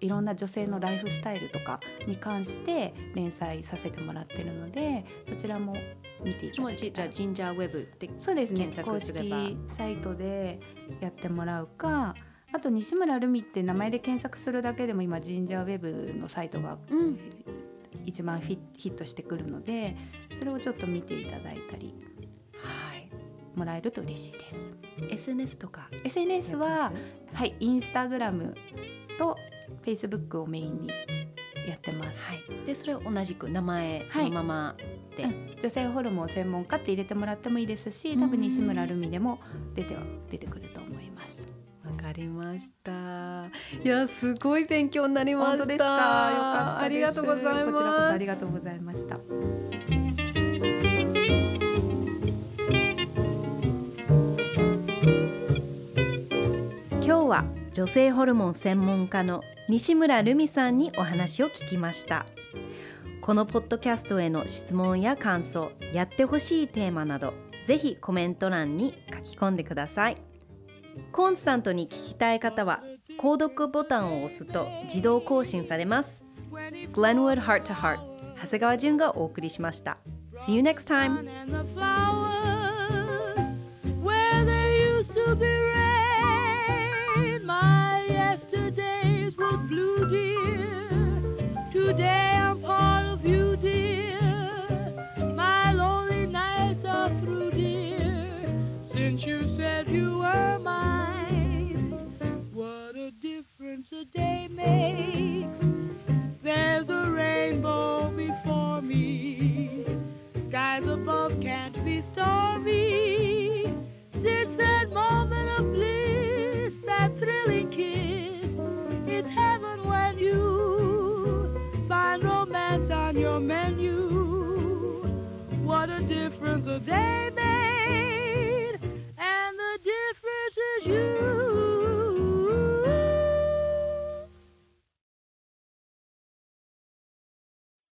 いろんな女性のライフスタイルとかに関して連載させてもらってるのでそちらも見ていそれもじじゃあジンジャーウェブってそうですね。検公式サイトでやってもらうかあと西村ルミって名前で検索するだけでも今ジンジャーウェブのサイトが、うん。一番フィヒットしてくるのでそれをちょっと見ていただいたりはい。もらえると嬉しいです。SNS とか SNS ははいインスタグラムとフェイスブックをメインにやってます、はい。でそれを同じく名前そのままで、うん。女性ホルモン専門家って入れてもらってもいいですし多分西村ルミでも出ては出てくると思います。わかりました。いやすごい勉強になりました。本当ですか？よかったありがとうございます。こちらこそありがとうございました。今日は女性ホルモン専門家の西村ルミさんにお話を聞きました。このポッドキャストへの質問や感想やってほしいテーマなどぜひコメント欄に書き込んでください。コンスタントに聞きたい方は購読ボタンを押すと自動更新されます。Glenwood Heart to Heart 長谷川淳がお送りしました。See you next time! be sorry. That moment of bliss, that thrilling kiss, it's heaven when you find romance on your menu. What a difference a day made, and the difference is you.